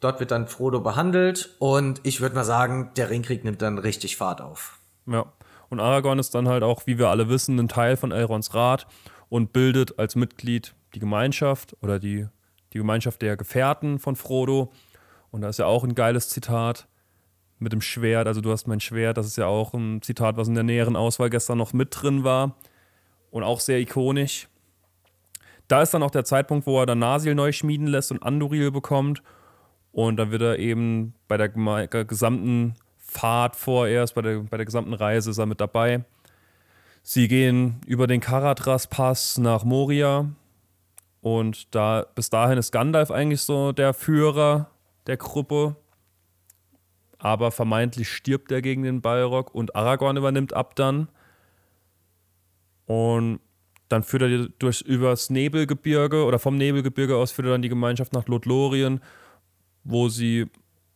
Dort wird dann Frodo behandelt und ich würde mal sagen, der Ringkrieg nimmt dann richtig Fahrt auf. Ja. Und Aragorn ist dann halt auch, wie wir alle wissen, ein Teil von Elrons Rat und bildet als Mitglied die Gemeinschaft oder die, die Gemeinschaft der Gefährten von Frodo und da ist ja auch ein geiles Zitat mit dem Schwert. Also du hast mein Schwert, das ist ja auch ein Zitat, was in der näheren Auswahl gestern noch mit drin war. Und auch sehr ikonisch. Da ist dann auch der Zeitpunkt, wo er dann Nasil neu schmieden lässt und Anduril bekommt. Und dann wird er eben bei der gesamten Fahrt vorerst, bei der, bei der gesamten Reise ist er mit dabei. Sie gehen über den Karatras-Pass nach Moria. Und da, bis dahin ist Gandalf eigentlich so der Führer der Gruppe. Aber vermeintlich stirbt er gegen den Balrog und Aragorn übernimmt ab dann. Und dann führt er durch übers Nebelgebirge oder vom Nebelgebirge aus führt er dann die Gemeinschaft nach Lothlorien, wo sie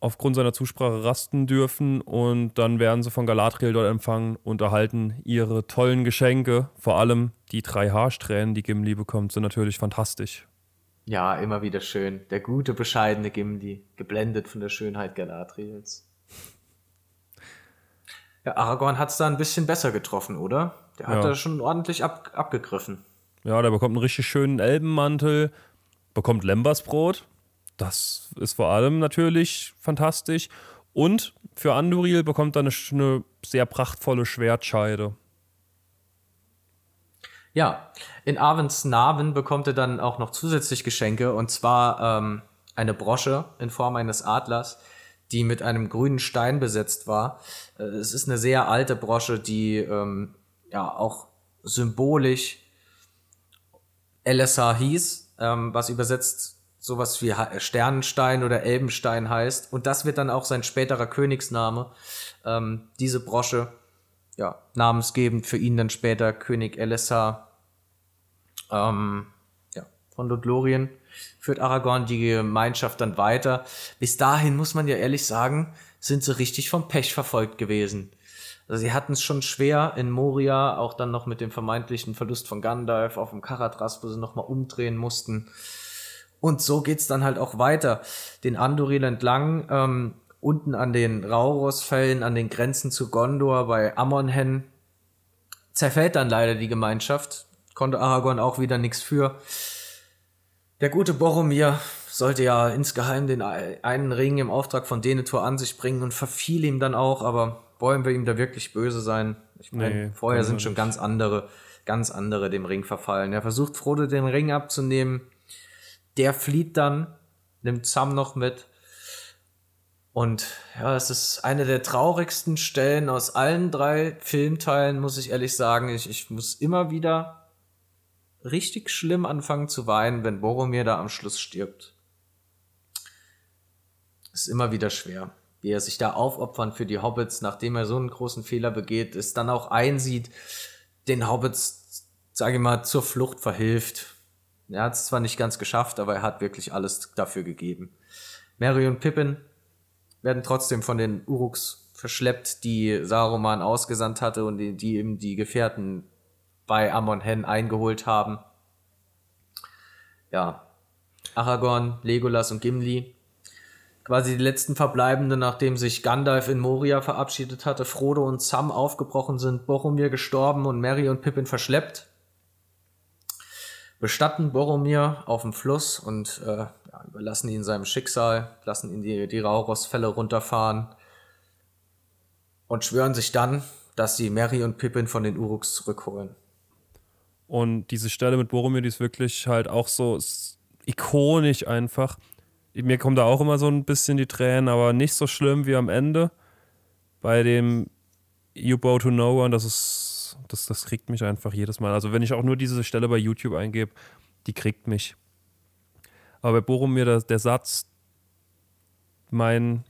aufgrund seiner Zusprache rasten dürfen und dann werden sie von Galadriel dort empfangen und erhalten ihre tollen Geschenke. Vor allem die drei Haarsträhnen, die Gimli bekommt, sind natürlich fantastisch. Ja, immer wieder schön. Der gute, bescheidene Gimli, geblendet von der Schönheit Galadriels. Ja, Aragorn hat es da ein bisschen besser getroffen, oder? Der hat ja. da schon ordentlich ab, abgegriffen. Ja, der bekommt einen richtig schönen Elbenmantel, bekommt Lembersbrot. Das ist vor allem natürlich fantastisch. Und für Anduril bekommt er eine, eine sehr prachtvolle Schwertscheide. Ja, in Arvens Narben bekommt er dann auch noch zusätzlich Geschenke und zwar ähm, eine Brosche in Form eines Adlers, die mit einem grünen Stein besetzt war. Äh, es ist eine sehr alte Brosche, die ähm, ja auch symbolisch Elessar hieß, ähm, was übersetzt sowas wie Sternenstein oder Elbenstein heißt. Und das wird dann auch sein späterer Königsname. Ähm, diese Brosche ja, namensgebend für ihn dann später König Elessar ähm, ja, von Lothlorien führt Aragorn die Gemeinschaft dann weiter. Bis dahin muss man ja ehrlich sagen, sind sie richtig vom Pech verfolgt gewesen. Also sie hatten es schon schwer in Moria, auch dann noch mit dem vermeintlichen Verlust von Gandalf auf dem Karatras, wo sie nochmal umdrehen mussten. Und so geht's dann halt auch weiter. Den Andoril entlang, ähm, unten an den Rauros-Fällen, an den Grenzen zu Gondor bei Amonhen, zerfällt dann leider die Gemeinschaft. Konnte Aragorn auch wieder nichts für. Der gute Boromir sollte ja insgeheim den einen Ring im Auftrag von Denethor an sich bringen und verfiel ihm dann auch, aber wollen wir ihm da wirklich böse sein? Ich meine, nee, vorher sind schon nicht. ganz andere, ganz andere dem Ring verfallen. Er versucht Frodo den Ring abzunehmen. Der flieht dann, nimmt Sam noch mit und ja, es ist eine der traurigsten Stellen aus allen drei Filmteilen, muss ich ehrlich sagen. Ich, ich muss immer wieder richtig schlimm anfangen zu weinen, wenn Boromir da am Schluss stirbt. Ist immer wieder schwer, wie er sich da aufopfern für die Hobbits, nachdem er so einen großen Fehler begeht, es dann auch einsieht, den Hobbits sage ich mal, zur Flucht verhilft. Er hat es zwar nicht ganz geschafft, aber er hat wirklich alles dafür gegeben. Mary und Pippin werden trotzdem von den Uruks verschleppt, die Saruman ausgesandt hatte und die, die eben die Gefährten bei Amon Hen eingeholt haben. Ja, Aragorn, Legolas und Gimli. Quasi die letzten Verbleibenden, nachdem sich Gandalf in Moria verabschiedet hatte, Frodo und Sam aufgebrochen sind, Boromir gestorben und Merry und Pippin verschleppt, bestatten Boromir auf dem Fluss und äh, ja, überlassen ihn seinem Schicksal, lassen ihn die, die Rauros-Fälle runterfahren und schwören sich dann, dass sie Merry und Pippin von den Uruks zurückholen. Und diese Stelle mit Boromir, die ist wirklich halt auch so ikonisch einfach mir kommen da auch immer so ein bisschen die Tränen, aber nicht so schlimm wie am Ende bei dem You Bow to No One. Das ist, das, das kriegt mich einfach jedes Mal. Also wenn ich auch nur diese Stelle bei YouTube eingebe, die kriegt mich. Aber bei Boromir, der, der Satz, mein,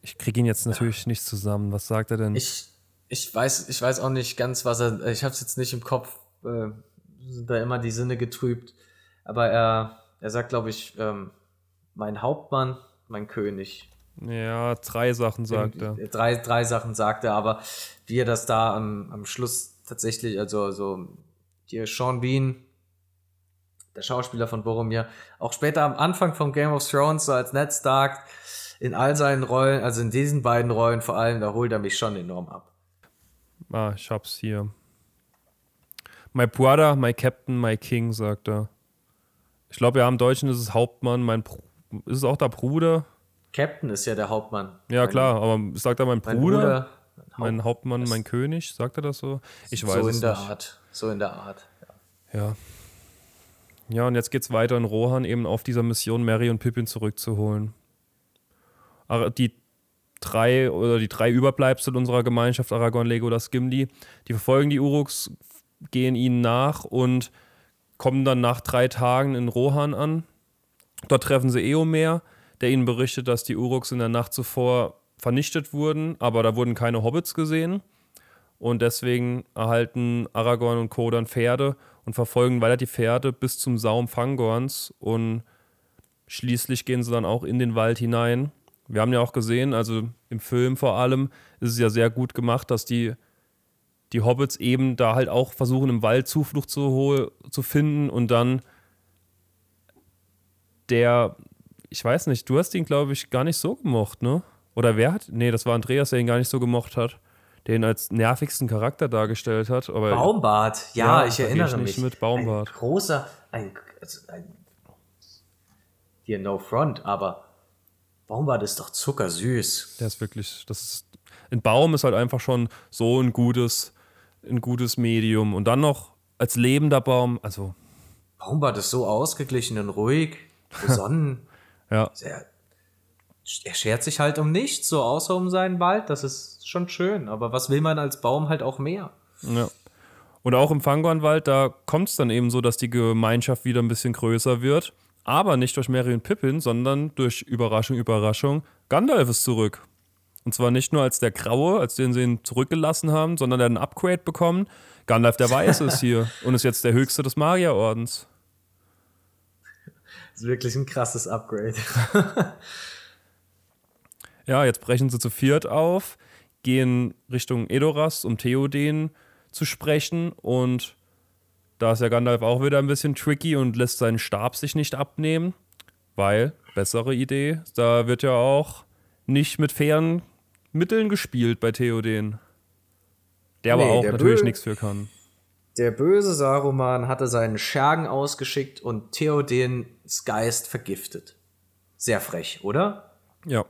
ich kriege ihn jetzt natürlich nicht zusammen. Was sagt er denn? Ich, ich weiß, ich weiß auch nicht ganz, was er, ich habe es jetzt nicht im Kopf, äh, sind da immer die Sinne getrübt. Aber er, er sagt, glaube ich, ähm, mein Hauptmann, mein König. Ja, drei Sachen sagt er. Drei, drei Sachen sagt er, aber wie er das da am, am Schluss tatsächlich, also so hier Sean Bean, der Schauspieler von Boromir, auch später am Anfang von Game of Thrones, so als Ned Stark, in all seinen Rollen, also in diesen beiden Rollen vor allem, da holt er mich schon enorm ab. Ah, ich hab's hier. My brother, my captain, my king, sagt er. Ich glaube, ja, im Deutschen ist es Hauptmann, mein Bruder ist es auch der Bruder? Captain ist ja der Hauptmann. Ja, mein, klar, aber sagt er mein Bruder? Mein, Bruder, mein Hauptmann, mein König? Sagt er das so? Ich weiß so in es der nicht. Art. So in der Art. Ja. ja. Ja, und jetzt geht's weiter in Rohan eben auf dieser Mission, Mary und Pippin zurückzuholen. Die drei oder die drei Überbleibsel unserer Gemeinschaft, Aragorn, Legolas, Gimli, die verfolgen die Uruks, gehen ihnen nach und kommen dann nach drei Tagen in Rohan an Dort treffen sie Eomer, der ihnen berichtet, dass die Uruks in der Nacht zuvor vernichtet wurden, aber da wurden keine Hobbits gesehen. Und deswegen erhalten Aragorn und Co. dann Pferde und verfolgen weiter die Pferde bis zum Saum Fangorns und schließlich gehen sie dann auch in den Wald hinein. Wir haben ja auch gesehen, also im Film vor allem, ist es ja sehr gut gemacht, dass die, die Hobbits eben da halt auch versuchen, im Wald Zuflucht zu, zu finden und dann der, ich weiß nicht, du hast ihn, glaube ich, gar nicht so gemocht, ne? Oder wer hat? Nee, das war Andreas, der ihn gar nicht so gemocht hat. Der ihn als nervigsten Charakter dargestellt hat. Aber, Baumbart, ja, ja ich erinnere ich mich. mit Baumbart. Ein großer, ein, also ein, hier no front, aber Baumbart ist doch zuckersüß. Der ist wirklich, das ist, ein Baum ist halt einfach schon so ein gutes, ein gutes Medium. Und dann noch als lebender Baum, also. Baumbart ist so ausgeglichen und ruhig besonnen. ja. Er, er schert sich halt um nichts, so außer um seinen Wald. Das ist schon schön. Aber was will man als Baum halt auch mehr? Ja. Und auch im Fangornwald, da kommt es dann eben so, dass die Gemeinschaft wieder ein bisschen größer wird. Aber nicht durch Merry und Pippin, sondern durch Überraschung, Überraschung, Gandalf ist zurück. Und zwar nicht nur als der Graue, als den sie ihn zurückgelassen haben, sondern er hat ein Upgrade bekommen. Gandalf der Weiße ist hier und ist jetzt der Höchste des Magierordens. Das ist wirklich ein krasses Upgrade. ja, jetzt brechen sie zu viert auf, gehen Richtung Edoras, um Theoden zu sprechen und da ist ja Gandalf auch wieder ein bisschen tricky und lässt seinen Stab sich nicht abnehmen, weil, bessere Idee, da wird ja auch nicht mit fairen Mitteln gespielt bei Theoden. Der nee, aber auch natürlich nichts für kann. Der böse Saruman hatte seinen Schergen ausgeschickt und Theodens Geist vergiftet. Sehr frech, oder? Ja,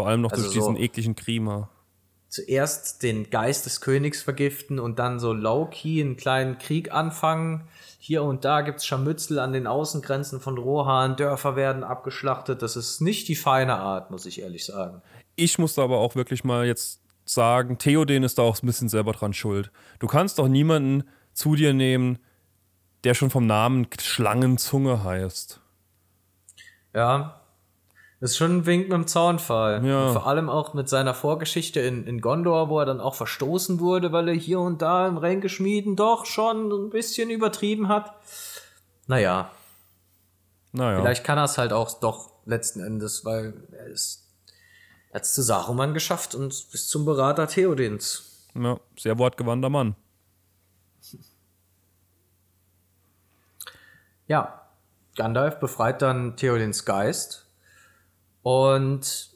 vor allem noch also durch diesen so ekligen Krima. Zuerst den Geist des Königs vergiften und dann so low-key einen kleinen Krieg anfangen. Hier und da gibt es Scharmützel an den Außengrenzen von Rohan, Dörfer werden abgeschlachtet. Das ist nicht die feine Art, muss ich ehrlich sagen. Ich musste aber auch wirklich mal jetzt sagen, Theoden ist da auch ein bisschen selber dran schuld. Du kannst doch niemanden zu dir nehmen, der schon vom Namen Schlangenzunge heißt. Ja, Das ist schon ein Wink mit dem Zaunfall. Ja. Und vor allem auch mit seiner Vorgeschichte in, in Gondor, wo er dann auch verstoßen wurde, weil er hier und da im Ränkeschmieden doch schon ein bisschen übertrieben hat. Naja, Naja. vielleicht kann er es halt auch doch letzten Endes, weil er ist er hat es zu Saruman geschafft und bis zum Berater Theodens. Ja, sehr wortgewandter Mann. Ja, Gandalf befreit dann Theodens Geist und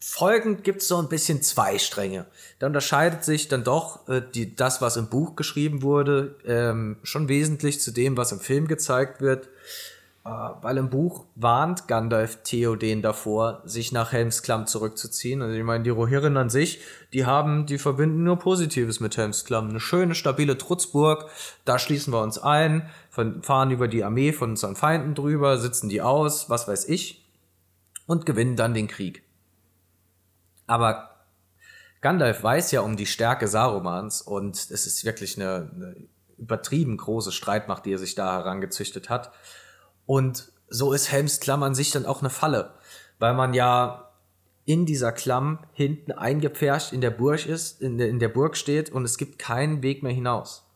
folgend gibt es so ein bisschen zwei Stränge. Da unterscheidet sich dann doch äh, die, das, was im Buch geschrieben wurde, ähm, schon wesentlich zu dem, was im Film gezeigt wird. Äh, weil im Buch warnt Gandalf Theoden davor, sich nach Helmsklamm zurückzuziehen. Also ich meine, die Rohirrim an sich, die haben, die verbinden nur Positives mit Helmsklamm. Eine schöne, stabile Trutzburg, da schließen wir uns ein, fahren über die Armee von unseren Feinden drüber, sitzen die aus, was weiß ich, und gewinnen dann den Krieg. Aber Gandalf weiß ja um die Stärke Sarumans und es ist wirklich eine, eine übertrieben große Streitmacht, die er sich da herangezüchtet hat. Und so ist Helms Klamm an sich dann auch eine Falle, weil man ja in dieser Klamm hinten eingepfercht in der Burg ist, in der, in der Burg steht und es gibt keinen Weg mehr hinaus.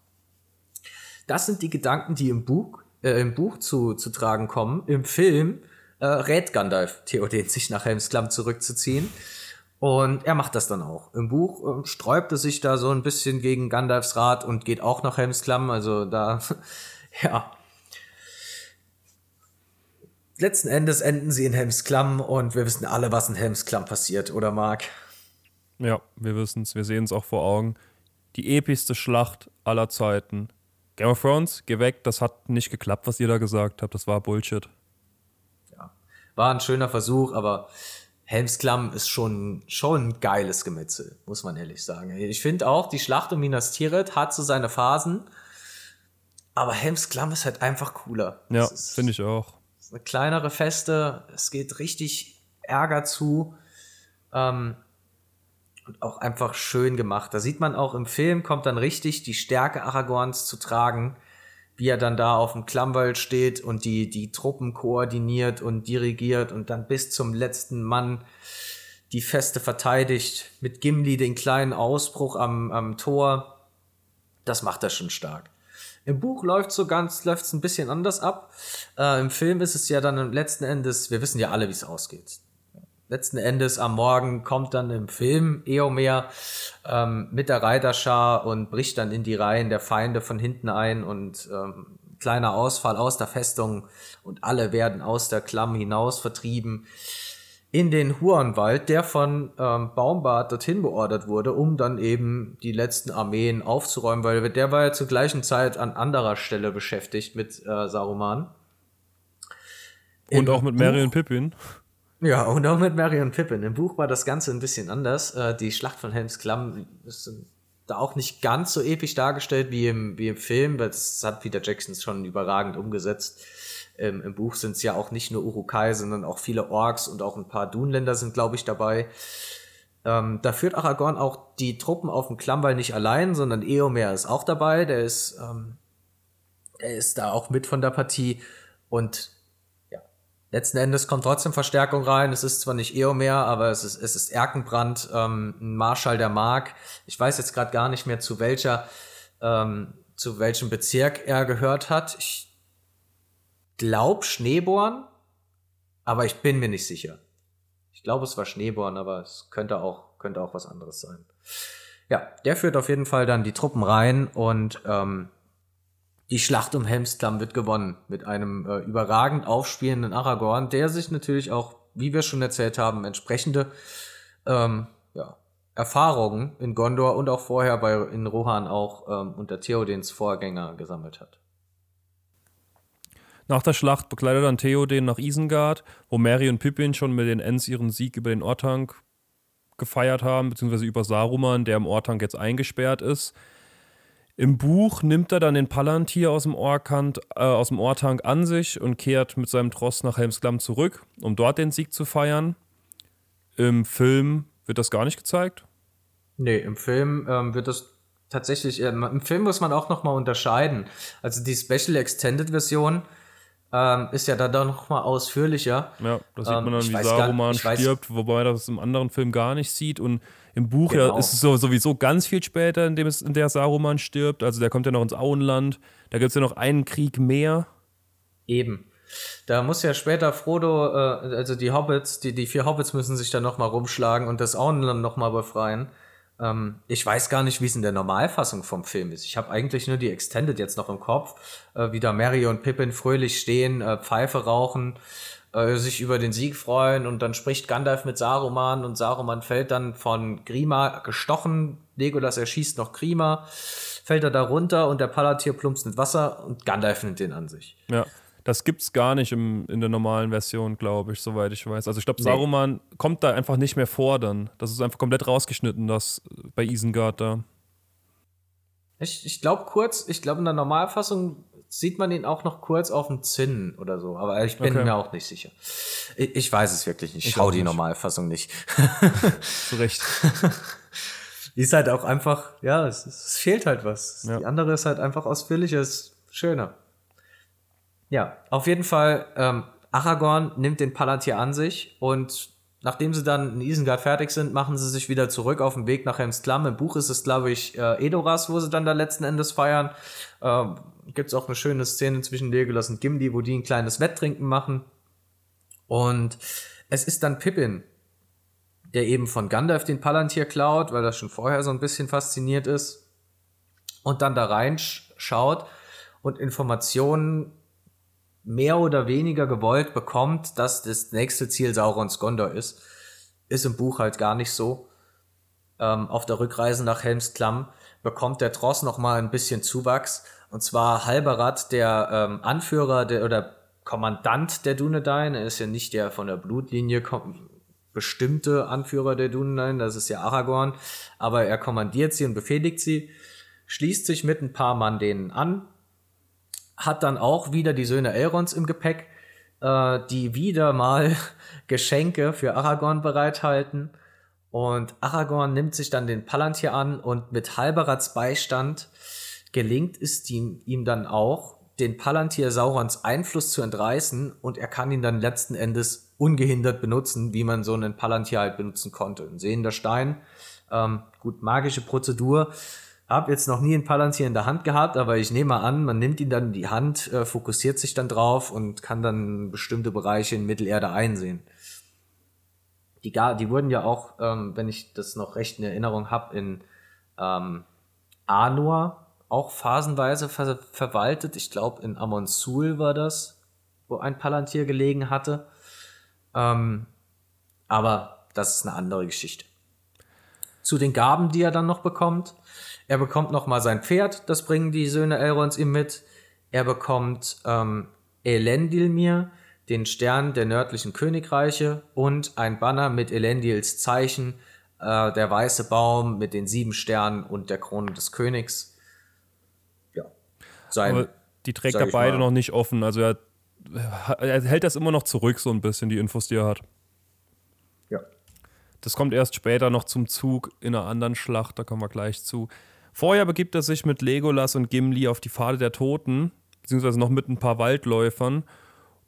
Das sind die Gedanken, die im Buch, äh, im Buch zu, zu tragen kommen. Im Film äh, rät Gandalf Theoden, sich nach Helms Klamm zurückzuziehen. Und er macht das dann auch. Im Buch äh, sträubt er sich da so ein bisschen gegen Gandalfs Rat und geht auch nach Helms Klamm. Also da, ja. Letzten Endes enden sie in Helms Klamm und wir wissen alle, was in Helms Klamm passiert, oder Marc? Ja, wir wissen es, wir sehen es auch vor Augen. Die epischste Schlacht aller Zeiten. Game of Thrones, geh weg, das hat nicht geklappt, was ihr da gesagt habt, das war Bullshit. War ein schöner Versuch, aber Helms Klamm ist schon, schon ein geiles Gemetzel, muss man ehrlich sagen. Ich finde auch, die Schlacht um Minas Tirith hat so seine Phasen, aber Helms Klamm ist halt einfach cooler. Ja, finde ich auch. eine kleinere Feste, es geht richtig Ärger zu. Ähm, und auch einfach schön gemacht. Da sieht man auch im Film, kommt dann richtig die Stärke Aragorns zu tragen, wie er dann da auf dem Klammwald steht und die, die Truppen koordiniert und dirigiert und dann bis zum letzten Mann die Feste verteidigt. Mit Gimli den kleinen Ausbruch am, am Tor. Das macht er schon stark. Im Buch läuft so ganz, läuft es ein bisschen anders ab. Äh, Im Film ist es ja dann letzten Endes, wir wissen ja alle, wie es ausgeht. Letzten Endes am Morgen kommt dann im Film Eomer ähm, mit der Reiterschar und bricht dann in die Reihen der Feinde von hinten ein und ähm, kleiner Ausfall aus der Festung und alle werden aus der Klamm hinaus vertrieben in den Huanwald, der von ähm, Baumbart dorthin beordert wurde, um dann eben die letzten Armeen aufzuräumen, weil der war ja zur gleichen Zeit an anderer Stelle beschäftigt mit äh, Saruman. Und Im auch mit Mary und Pippin. Ja, und auch mit Marion Pippin. Im Buch war das Ganze ein bisschen anders. Äh, die Schlacht von Helms Klamm ist da auch nicht ganz so episch dargestellt wie im, wie im Film, weil das hat Peter Jackson schon überragend umgesetzt. Ähm, Im Buch sind es ja auch nicht nur Urukai, sondern auch viele Orks und auch ein paar Dunländer sind, glaube ich, dabei. Ähm, da führt Aragorn auch die Truppen auf dem Klammwall nicht allein, sondern Eomer ist auch dabei. Der ist, ähm, der ist da auch mit von der Partie. Und letzten Endes kommt trotzdem Verstärkung rein. Es ist zwar nicht Eomer, aber es ist, es ist Erkenbrand, ähm, ein Marschall der Mark. Ich weiß jetzt gerade gar nicht mehr, zu welcher, ähm, zu welchem Bezirk er gehört hat. Ich glaub Schneeborn, aber ich bin mir nicht sicher. Ich glaube, es war Schneeborn, aber es könnte auch, könnte auch was anderes sein. Ja, der führt auf jeden Fall dann die Truppen rein und ähm, die Schlacht um Helmsklamm wird gewonnen mit einem äh, überragend aufspielenden Aragorn, der sich natürlich auch, wie wir schon erzählt haben, entsprechende ähm, ja, Erfahrungen in Gondor und auch vorher bei in Rohan auch ähm, unter Theodens Vorgänger gesammelt hat. Nach der Schlacht begleitet dann Theoden nach Isengard, wo Mary und Pippin schon mit den Ents ihren Sieg über den Ortank gefeiert haben, beziehungsweise über Saruman, der im Ortank jetzt eingesperrt ist. Im Buch nimmt er dann den Palantir aus dem, Orkant, äh, aus dem Ortank an sich und kehrt mit seinem Tross nach Helmsklamm zurück, um dort den Sieg zu feiern. Im Film wird das gar nicht gezeigt. Nee, im Film ähm, wird das tatsächlich, ähm, im Film muss man auch nochmal unterscheiden. Also die Special Extended Version ähm, ist ja dann doch noch mal ausführlicher. Ja, da sieht Ähm, man dann, ich wie gar- Saruman weiß- stirbt, wobei das im anderen Film gar nicht sieht. Und im Buch ja Genau. ist es so, sowieso ganz viel später, in dem es, in der Saruman stirbt. Also der kommt ja noch ins Auenland. Da gibt es ja noch einen Krieg mehr. Eben. Da muss ja später Frodo, äh, also die Hobbits, die, die vier Hobbits müssen sich dann noch mal rumschlagen und das Auenland noch mal befreien. Ähm, ich weiß gar nicht, wie es in der Normalfassung vom Film ist. Ich habe eigentlich nur die Extended jetzt noch im Kopf, äh, wie da Mary und Pippin fröhlich stehen, äh, Pfeife rauchen, äh, sich über den Sieg freuen und dann spricht Gandalf mit Saruman und Saruman fällt dann von Grima gestochen. Legolas erschießt noch Grima, fällt er da runter und der Palantir plumpst mit Wasser und Gandalf nimmt den an sich. Ja. Das gibt's gar nicht im, in der normalen Version, glaube ich, soweit ich weiß. Also ich glaube, Nee. Saruman kommt da einfach nicht mehr vor dann. Das ist einfach komplett rausgeschnitten, das bei Isengard da. Ich, ich glaube kurz, ich glaube in der Normalfassung sieht man ihn auch noch kurz auf dem Zinn oder so, aber ich bin Okay. mir auch nicht sicher. Ich, ich weiß es wirklich nicht. Ich schau die nicht. Normalfassung nicht. Zu Recht. Die ist halt auch einfach, ja, es, es fehlt halt was. Ja. Die andere ist halt einfach ausführlicher, ist schöner. Ja, auf jeden Fall, ähm, Aragorn nimmt den Palantir an sich und nachdem sie dann in Isengard fertig sind, machen sie sich wieder zurück auf den Weg nach Helms Klamm. Im Buch ist es, glaube ich, äh, Edoras, wo sie dann da letzten Endes feiern. Ähm, Gibt es auch eine schöne Szene zwischen Legolas und Gimli, wo die ein kleines Wetttrinken machen. Und es ist dann Pippin, der eben von Gandalf den Palantir klaut, weil er schon vorher so ein bisschen fasziniert ist. Und dann da reinschaut und Informationen mehr oder weniger gewollt bekommt, dass das nächste Ziel Saurons Gondor ist. Ist im Buch halt gar nicht so. Ähm, auf der Rückreise nach Helms Klamm bekommt der Tross noch mal ein bisschen Zuwachs. Und zwar Halberat, der ähm, Anführer der, oder Kommandant der Dunedain. Er ist ja nicht der von der Blutlinie bestimmte Anführer der Dunedain, das ist ja Aragorn. Aber er kommandiert sie und befehligt sie, schließt sich mit ein paar Mann denen an, hat dann auch wieder die Söhne Elrons im Gepäck, äh, die wieder mal Geschenke für Aragorn bereithalten. Und Aragorn nimmt sich dann den Palantir an und mit Halberats Beistand gelingt es ihm, ihm dann auch, den Palantir Saurons Einfluss zu entreißen und er kann ihn dann letzten Endes ungehindert benutzen, wie man so einen Palantir halt benutzen konnte. Ein sehender Stein, ähm, gut, magische Prozedur. Hab jetzt noch nie einen Palantir in der Hand gehabt, aber ich nehme an, man nimmt ihn dann in die Hand, äh, fokussiert sich dann drauf und kann dann bestimmte Bereiche in Mittelerde einsehen. Die, die wurden ja auch, ähm, wenn ich das noch recht in Erinnerung habe, in ähm, Anua auch phasenweise ver verwaltet. Ich glaube, in Amonsul war das, wo ein Palantir gelegen hatte. Ähm, aber das ist eine andere Geschichte. Zu den Gaben, die er dann noch bekommt. Er bekommt noch mal sein Pferd, das bringen die Söhne Elrons ihm mit. Er bekommt ähm, Elendilmir, den Stern der nördlichen Königreiche und ein Banner mit Elendils Zeichen, äh, der weiße Baum mit den sieben Sternen und der Krone des Königs. Ja. Sein, Aber die trägt er beide mal. noch nicht offen. Also er, er hält das immer noch zurück, so ein bisschen, die Infos, die er hat. ja. Das kommt erst später noch zum Zug in einer anderen Schlacht, da kommen wir gleich zu. Vorher begibt er sich mit Legolas und Gimli auf die Pfade der Toten, beziehungsweise noch mit ein paar Waldläufern,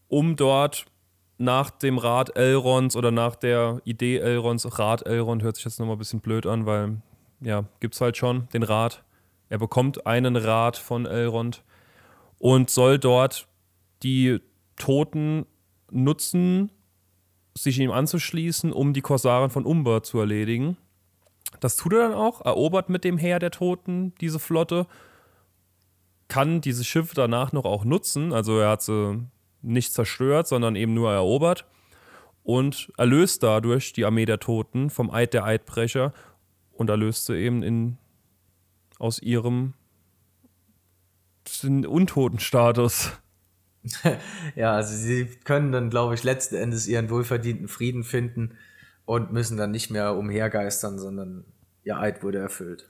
um dort nach dem Rat Elrons oder nach der Idee Elrons, Rat Elrond hört sich jetzt nochmal ein bisschen blöd an, weil, ja, gibt's halt schon den Rat. Er bekommt einen Rat von Elrond und soll dort die Toten nutzen, sich ihm anzuschließen, um die Korsaren von Umber zu erledigen. Das tut er dann auch, erobert mit dem Heer der Toten diese Flotte, kann diese Schiffe danach noch auch nutzen, also er hat sie nicht zerstört, sondern eben nur erobert und erlöst dadurch die Armee der Toten vom Eid der Eidbrecher und erlöst sie eben in, aus ihrem Untotenstatus. Ja, also sie können dann, glaube ich, letzten Endes ihren wohlverdienten Frieden finden und müssen dann nicht mehr umhergeistern, sondern ihr Eid wurde erfüllt.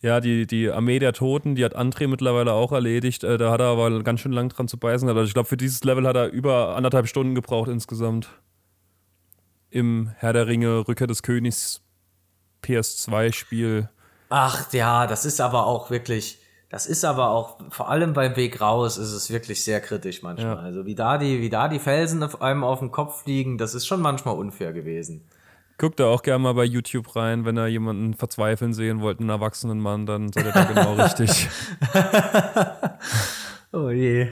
Ja, die, die Armee der Toten, die hat André mittlerweile auch erledigt. Äh, da hat er aber ganz schön lang dran zu beißen. Also ich glaube, für dieses Level hat er über anderthalb Stunden gebraucht insgesamt. Im Herr der Ringe, Rückkehr des Königs PS2-Spiel. Ach ja, das ist aber auch wirklich, Das ist aber auch, vor allem beim Weg raus, ist es wirklich sehr kritisch manchmal. Ja. Also wie da die, wie da die Felsen auf einem auf dem Kopf fliegen, das ist schon manchmal unfair gewesen. Guckt da auch gerne mal bei YouTube rein, wenn ihr jemanden verzweifeln sehen wollt, einen erwachsenen Mann, dann seid ihr da genau richtig. oh je.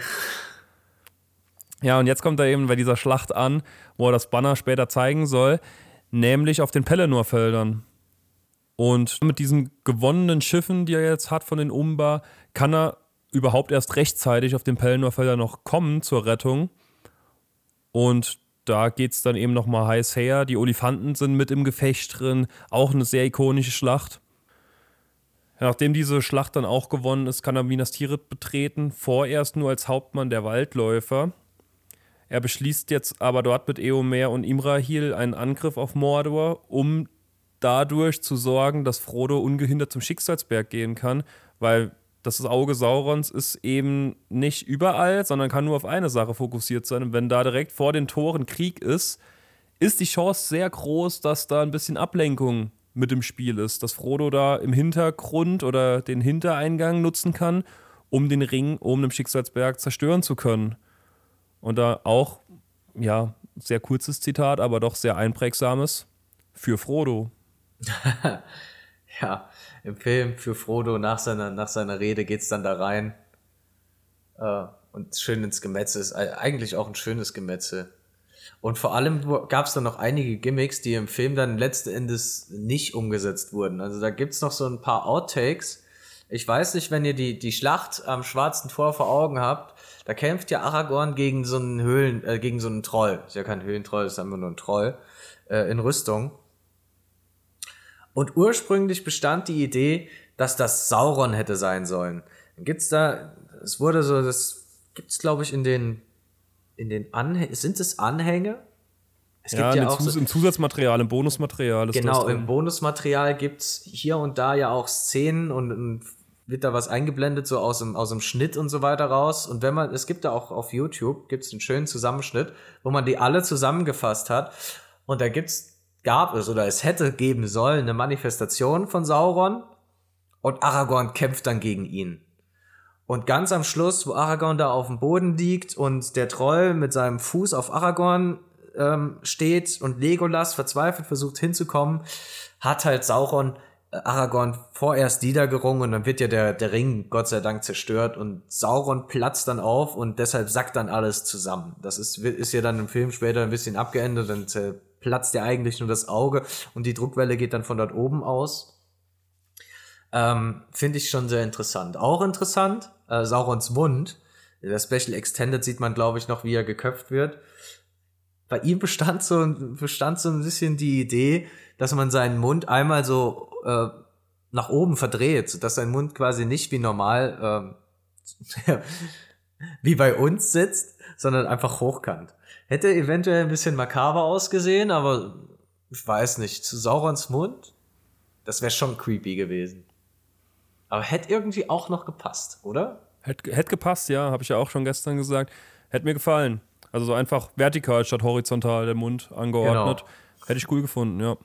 Ja, und jetzt kommt er eben bei dieser Schlacht an, wo er das Banner später zeigen soll, nämlich auf den Pelennor-Feldern. Und mit diesen gewonnenen Schiffen, die er jetzt hat von den Umba, kann er überhaupt erst rechtzeitig auf den Pelennor-Feldern noch kommen zur Rettung. Und da geht es dann eben nochmal heiß her. Die Olifanten sind mit im Gefecht drin. Auch eine sehr ikonische Schlacht. Nachdem diese Schlacht dann auch gewonnen ist, kann er Minas Tirith betreten. Vorerst nur als Hauptmann der Waldläufer. Er beschließt jetzt aber dort mit Eomer und Imrahil einen Angriff auf Mordor, um dadurch zu sorgen, dass Frodo ungehindert zum Schicksalsberg gehen kann, weil das Auge Saurons ist eben nicht überall, sondern kann nur auf eine Sache fokussiert sein. Und wenn da direkt vor den Toren Krieg ist, ist die Chance sehr groß, dass da ein bisschen Ablenkung mit im Spiel ist, dass Frodo da im Hintergrund oder den Hintereingang nutzen kann, um den Ring oben im Schicksalsberg zerstören zu können. Und da auch, ja, sehr kurzes Zitat, aber doch sehr einprägsames für Frodo. ja, im Film für Frodo nach seiner, nach seiner Rede geht es dann da rein. Äh, und schön ins Gemetzel ist eigentlich auch ein schönes Gemetzel. Und vor allem gab es dann noch einige Gimmicks, die im Film dann letzten Endes nicht umgesetzt wurden. Also da gibt es noch so ein paar Outtakes. Ich weiß nicht, wenn ihr die, die Schlacht am Schwarzen Tor vor Augen habt, da kämpft ja Aragorn gegen so einen Höhlen, äh, gegen so einen Troll. Ist ja kein Höhlentroll, ist einfach nur ein Troll äh, in Rüstung. Und ursprünglich bestand die Idee, dass das Sauron hätte sein sollen. Dann gibt's da, es wurde so, das gibt's glaube ich in den, in den Anhängen, sind es Anhänge? Es ja, gibt ja auch Zus so, im Zusatzmaterial, im Bonusmaterial. genau, im Bonusmaterial gibt's hier und da ja auch Szenen und, und wird da was eingeblendet, so aus dem, aus dem Schnitt und so weiter raus. Und wenn man, es gibt da auch auf YouTube, gibt es einen schönen Zusammenschnitt, wo man die alle zusammengefasst hat. Und da gibt's, gab es oder es hätte geben sollen eine Manifestation von Sauron und Aragorn kämpft dann gegen ihn. Und ganz am Schluss, wo Aragorn da auf dem Boden liegt und der Troll mit seinem Fuß auf Aragorn ähm, steht und Legolas verzweifelt versucht hinzukommen, hat halt Sauron Aragorn vorerst niedergerungen und dann wird ja der, der Ring Gott sei Dank zerstört und Sauron platzt dann auf und deshalb sackt dann alles zusammen. Das ist, ist ja dann im Film später ein bisschen abgeendet, dann platzt ja eigentlich nur das Auge und die Druckwelle geht dann von dort oben aus. Ähm, Finde ich schon sehr interessant. Auch interessant, äh, Saurons Mund. Der Special Extended sieht man, glaube ich, noch, wie er geköpft wird. Bei ihm bestand so, bestand so ein bisschen die Idee, dass man seinen Mund einmal so äh, nach oben verdreht, dass sein Mund quasi nicht wie normal äh, wie bei uns sitzt, sondern einfach hochkant. Hätte eventuell ein bisschen makaber ausgesehen, aber ich weiß nicht, zu Saurons Mund, das wäre schon creepy gewesen. Aber hätte irgendwie auch noch gepasst, oder? Hätte, hätte gepasst, ja, habe ich ja auch schon gestern gesagt. Hätte mir gefallen. Also so einfach vertikal statt horizontal der Mund angeordnet. Genau. Hätte ich cool gefunden, ja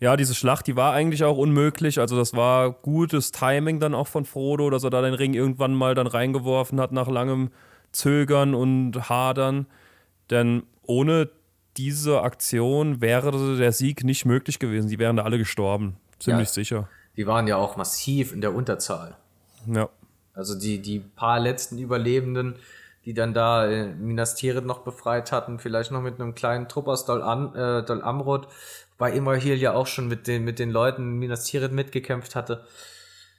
ja, diese Schlacht, die war eigentlich auch unmöglich. Also das war gutes Timing dann auch von Frodo, dass er da den Ring irgendwann mal dann reingeworfen hat nach langem Zögern und Hadern. Denn ohne diese Aktion wäre der Sieg nicht möglich gewesen. Die wären da alle gestorben. Ziemlich ja, sicher. Die waren ja auch massiv in der Unterzahl. Ja. Also die, die paar letzten Überlebenden, die dann da äh, Minas Tirith noch befreit hatten, vielleicht noch mit einem kleinen Trupp aus Dol, An, äh, Dol Amrod, weil Imrahil ja auch schon mit den, mit den Leuten Minas Tirith mitgekämpft hatte.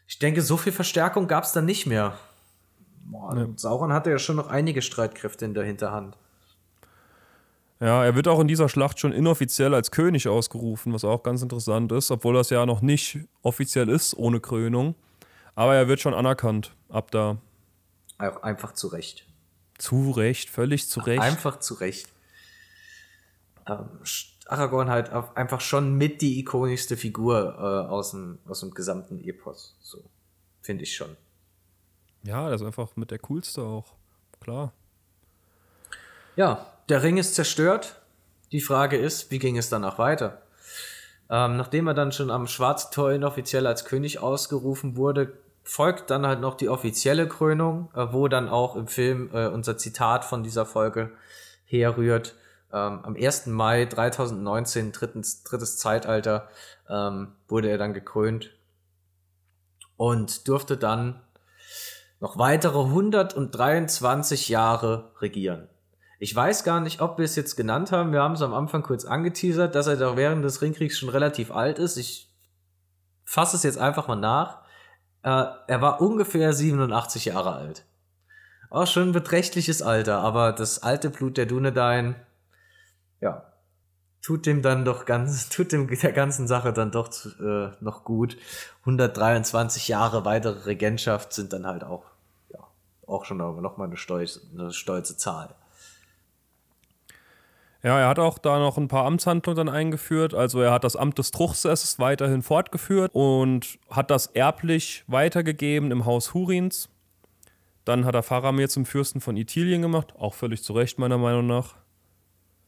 Ich denke, so viel Verstärkung gab es dann nicht mehr. Boah, ja. Sauron hatte ja schon noch einige Streitkräfte in der Hinterhand. Ja, er wird auch in dieser Schlacht schon inoffiziell als König ausgerufen, was auch ganz interessant ist, obwohl das ja noch nicht offiziell ist ohne Krönung. Aber er wird schon anerkannt ab da. Auch einfach zu Recht. Zu Recht, völlig zu Recht. Einfach zu Recht. Ähm, Aragorn halt einfach schon mit die ikonischste Figur äh, aus, dem, aus dem gesamten Epos. So, finde ich schon. Ja, das ist einfach mit der coolste auch. Klar. Ja, der Ring ist zerstört. Die Frage ist, wie ging es danach weiter? Ähm, nachdem er dann schon am Schwarzen Tor inoffiziell als König ausgerufen wurde, folgt dann halt noch die offizielle Krönung, äh, wo dann auch im Film äh, unser Zitat von dieser Folge herrührt. Ähm, am 1. Mai 3019, drittens, drittes Zeitalter, ähm, wurde er dann gekrönt und durfte dann noch weitere 123 Jahre regieren. Ich weiß gar nicht, ob wir es jetzt genannt haben. Wir haben es am Anfang kurz angeteasert, dass er doch während des Ringkriegs schon relativ alt ist. Ich fasse es jetzt einfach mal nach. Äh, er war ungefähr 87 Jahre alt. Auch schon ein beträchtliches Alter, aber das alte Blut der Dunedain, ja, tut dem dann doch ganz, tut dem der ganzen Sache dann doch äh, noch gut. 123 Jahre weitere Regentschaft sind dann halt auch, ja, auch schon noch mal eine, stolz, eine stolze Zahl. Ja, er hat auch da noch ein paar Amtshandlungen dann eingeführt. Also er hat das Amt des Truchsesses weiterhin fortgeführt und hat das erblich weitergegeben im Haus Hurins. Dann hat er Faramir zum Fürsten von Italien gemacht, auch völlig zu Recht meiner Meinung nach.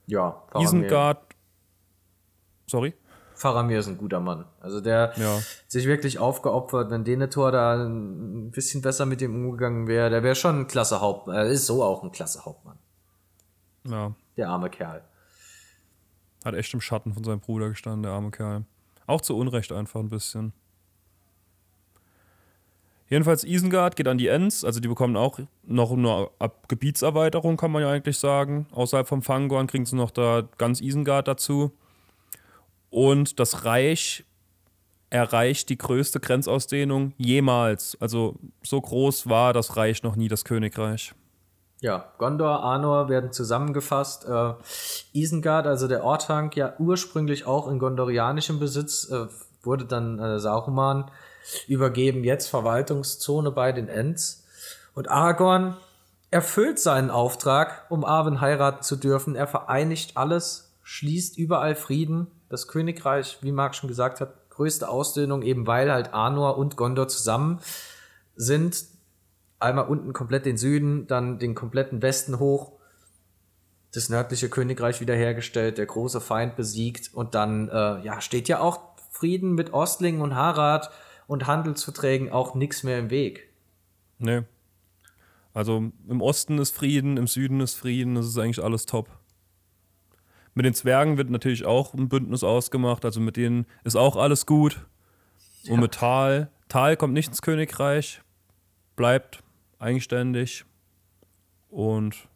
Ja, Faramir. Isengard. Sorry? Faramir ist ein guter Mann. Also der ja. sich wirklich aufgeopfert, wenn Denethor da ein bisschen besser mit ihm umgegangen wäre, der wäre schon ein klasse Hauptmann. Er ist so auch ein klasse Hauptmann. Ja. Der arme Kerl. Hat echt im Schatten von seinem Bruder gestanden, der arme Kerl. Auch zu Unrecht einfach ein bisschen. Jedenfalls Isengard geht an die Ents, also die bekommen auch noch eine Gebietserweiterung, kann man ja eigentlich sagen. Außerhalb vom Fangorn kriegen sie noch da ganz Isengard dazu. Und das Reich erreicht die größte Grenzausdehnung jemals. Also so groß war das Reich noch nie, das Königreich. Ja, Gondor, Arnor werden zusammengefasst. Äh, Isengard, also der Orthanc, ja ursprünglich auch in gondorianischem Besitz, äh, wurde dann äh, Saruman übergeben, jetzt Verwaltungszone bei den Ents. Und Aragorn erfüllt seinen Auftrag, um Arwen heiraten zu dürfen. Er vereinigt alles, schließt überall Frieden. Das Königreich, wie Marc schon gesagt hat, größte Ausdehnung, eben weil halt Arnor und Gondor zusammen sind einmal unten komplett den Süden, dann den kompletten Westen hoch, das nördliche Königreich wiederhergestellt, der große Feind besiegt und dann äh, ja steht ja auch Frieden mit Ostlingen und Harad und Handelsverträgen auch nichts mehr im Weg. Nee. Also im Osten ist Frieden, im Süden ist Frieden, das ist eigentlich alles top. Mit den Zwergen wird natürlich auch ein Bündnis ausgemacht, also mit denen ist auch alles gut. Und mit Tal, Tal kommt nicht ins Königreich, bleibt eigenständig und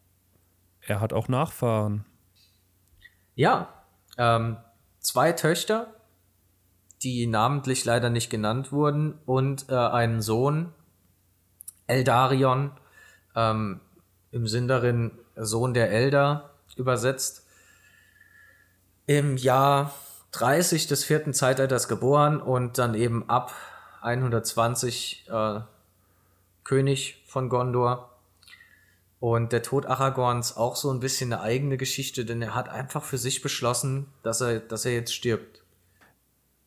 er hat auch Nachfahren. Ja, ähm, zwei Töchter, die namentlich leider nicht genannt wurden, und äh, einen Sohn, Eldarion, ähm, im Sinn darin Sohn der Elder übersetzt, im Jahr 30 des vierten Zeitalters geboren und dann eben ab 120 äh, König von Gondor. Und der Tod Aragorns auch so ein bisschen eine eigene Geschichte, denn er hat einfach für sich beschlossen, dass er, dass er jetzt stirbt.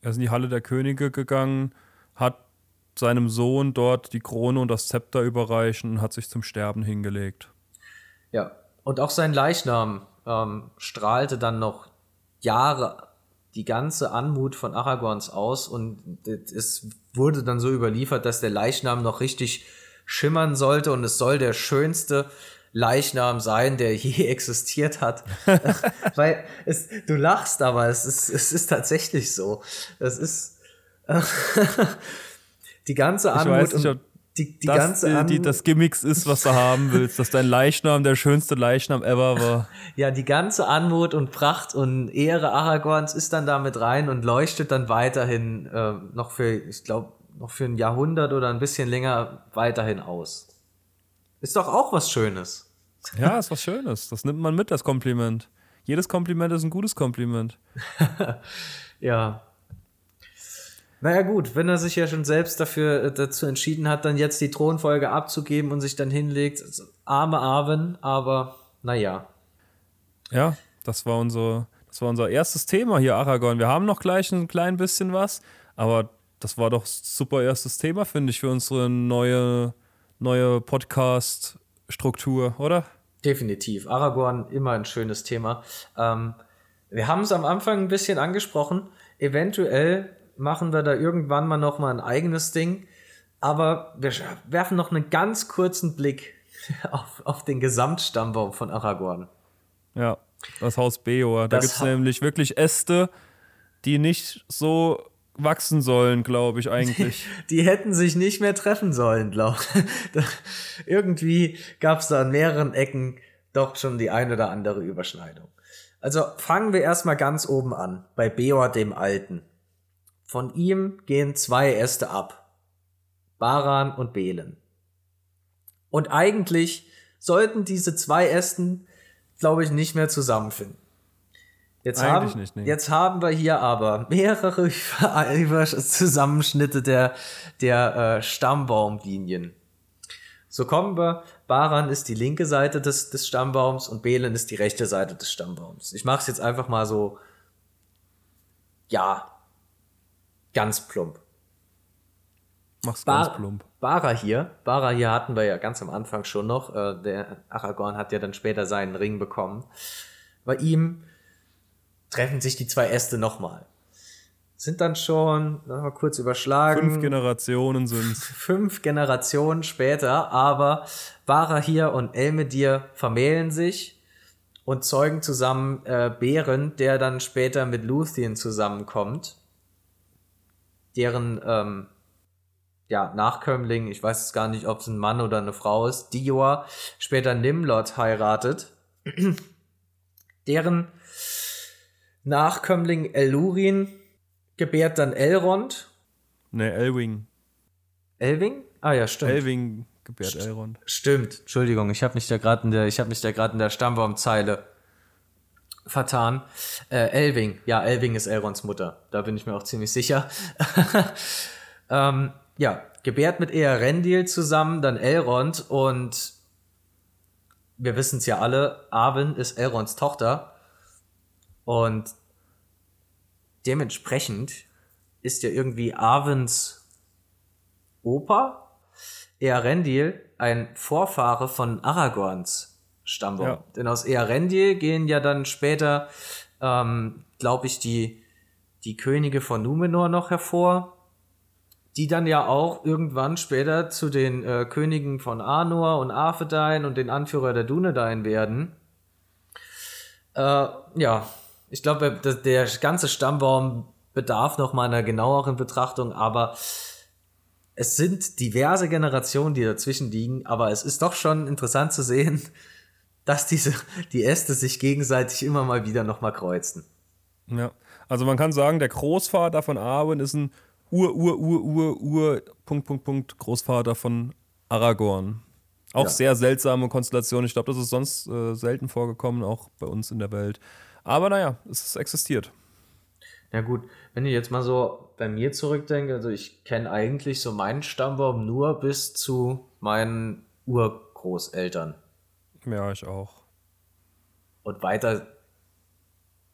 Er ist in die Halle der Könige gegangen, hat seinem Sohn dort die Krone und das Zepter überreichen und hat sich zum Sterben hingelegt. Ja, und auch sein Leichnam ähm, strahlte dann noch Jahre die ganze Anmut von Aragorns aus und es wurde dann so überliefert, dass der Leichnam noch richtig schimmern sollte und es soll der schönste Leichnam sein, der je existiert hat. Weil es, du lachst, aber es ist, es ist tatsächlich so. Es ist die ganze Anmut nicht, und die, die das, ganze die, die, das Gimmicks ist, was du haben willst, dass dein Leichnam der schönste Leichnam ever war. Ja, die ganze Anmut und Pracht und Ehre Aragorns ist dann damit rein und leuchtet dann weiterhin äh, noch für, ich glaube, noch für ein Jahrhundert oder ein bisschen länger weiterhin aus. Ist doch auch was Schönes. Ja, ist was Schönes. Das nimmt man mit, das Kompliment. Jedes Kompliment ist ein gutes Kompliment. ja. Naja gut, wenn er sich ja schon selbst dafür äh, dazu entschieden hat, dann jetzt die Thronfolge abzugeben und sich dann hinlegt, arme Arwen, aber naja. Ja, das war unser, das war unser erstes Thema hier, Aragorn. Wir haben noch gleich ein klein bisschen was, aber das war doch super erstes Thema, finde ich, für unsere neue, neue Podcast-Struktur, oder? Definitiv. Aragorn, immer ein schönes Thema. Ähm, wir haben es am Anfang ein bisschen angesprochen. Eventuell machen wir da irgendwann mal noch mal ein eigenes Ding, Aber wir werfen noch einen ganz kurzen Blick auf, auf den Gesamtstammbaum von Aragorn. Ja, das Haus Beor. Da gibt es nämlich wirklich Äste, die nicht so wachsen sollen, glaube ich eigentlich. Die, die, hätten sich nicht mehr treffen sollen, glaube ich. Irgendwie gab es da an mehreren Ecken doch schon die ein oder andere Überschneidung. Also fangen wir erstmal ganz oben an, bei Beor dem Alten. Von ihm gehen zwei Äste ab. Baran und Belen. Und eigentlich sollten diese zwei Ästen, glaube ich, nicht mehr zusammenfinden. Jetzt haben, nicht, nee. jetzt haben wir hier aber mehrere Zusammenschnitte der, der äh, Stammbaumlinien. So kommen wir, Baran ist die linke Seite des, des Stammbaums und Belen ist die rechte Seite des Stammbaums. Ich mache es jetzt einfach mal so, ja, ganz plump. Mach's Bar ganz plump. Bara hier, Bara hier hatten wir ja ganz am Anfang schon noch. Äh, der Aragorn hat ja dann später seinen Ring bekommen. Bei ihm treffen sich die zwei Äste nochmal. Sind dann schon, mal kurz überschlagen. Fünf Generationen sind Fünf Generationen später, aber Barahir und Elmedir vermählen sich und zeugen zusammen äh, Bären, der dann später mit Luthien zusammenkommt. Deren ähm, ja, Nachkömmling, ich weiß es gar nicht, ob es ein Mann oder eine Frau ist, Dior, später Nimlot heiratet. Deren Nachkömmling Elurin gebärt dann Elrond. Ne, Elwing. Elwing? Ah ja, stimmt. Elwing gebärt St Elrond. Stimmt. Entschuldigung, ich habe mich da gerade in der ich habe mich da gerade in der Stammbaumzeile vertan. Äh, Elwing, ja, Elwing ist Elronds Mutter. Da bin ich mir auch ziemlich sicher. ähm, ja, gebärt mit Earendil zusammen, dann Elrond und wir wissen es ja alle, Arwen ist Elronds Tochter und dementsprechend ist ja irgendwie Arwens Opa, Earendil, ein Vorfahre von Aragorns Stammbaum. Ja. Denn aus Earendil gehen ja dann später, ähm, glaube ich, die, die Könige von Numenor noch hervor, die dann ja auch irgendwann später zu den äh, Königen von Arnor und Arthedain und den Anführer der Dunedain werden. Äh, ja, ich glaube, der ganze Stammbaum bedarf noch mal einer genaueren Betrachtung, aber es sind diverse Generationen, die dazwischen liegen, aber es ist doch schon interessant zu sehen, dass diese, die Äste sich gegenseitig immer mal wieder noch mal kreuzen. Ja, also man kann sagen, der Großvater von Arwen ist ein Ur, Ur, Ur, Ur, Ur, Punkt, Punkt, Punkt, Großvater von Aragorn. Auch ja. sehr seltsame Konstellation. Ich glaube, das ist sonst äh, selten vorgekommen, auch bei uns in der Welt. Aber naja, es existiert. Ja gut, wenn ich jetzt mal so bei mir zurückdenke, also ich kenne eigentlich so meinen Stammbaum nur bis zu meinen Urgroßeltern. Ja, ich auch. Und weiter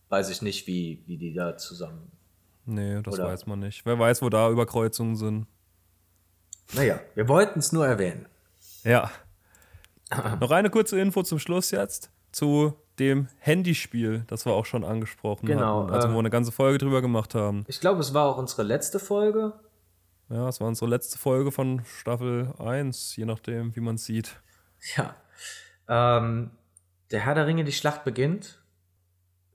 weiß ich nicht, wie, wie die da zusammen. Nee, das Oder? weiß man nicht. Wer weiß, wo da Überkreuzungen sind. Naja, wir wollten es nur erwähnen. Ja. Noch eine kurze Info zum Schluss jetzt zu dem Handyspiel, das wir auch schon angesprochen genau, hatten, also äh, wo wir eine ganze Folge drüber gemacht haben. Ich glaube, es war auch unsere letzte Folge. Ja, es war unsere letzte Folge von Staffel 1, je nachdem, wie man es sieht. Ja. Ähm, der Herr der Ringe, die Schlacht beginnt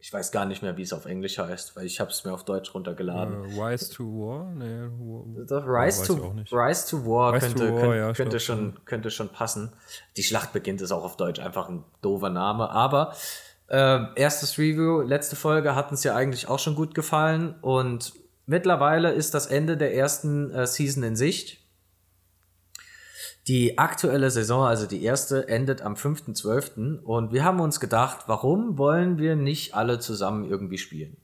ich weiß gar nicht mehr, wie es auf Englisch heißt, weil ich habe es mir auf Deutsch runtergeladen. Uh, Rise to War? Nee, war, Rise, to, Rise to War Rise könnte, to War, könnte, ja, könnte schon, könnte schon passen. Die Schlacht beginnt ist auch auf Deutsch einfach ein doofer Name, aber äh, erstes Review, letzte Folge hat uns ja eigentlich auch schon gut gefallen und mittlerweile ist das Ende der ersten äh, Season in Sicht. Die aktuelle Saison, also die erste, endet am 5.12. Und wir haben uns gedacht, warum wollen wir nicht alle zusammen irgendwie spielen?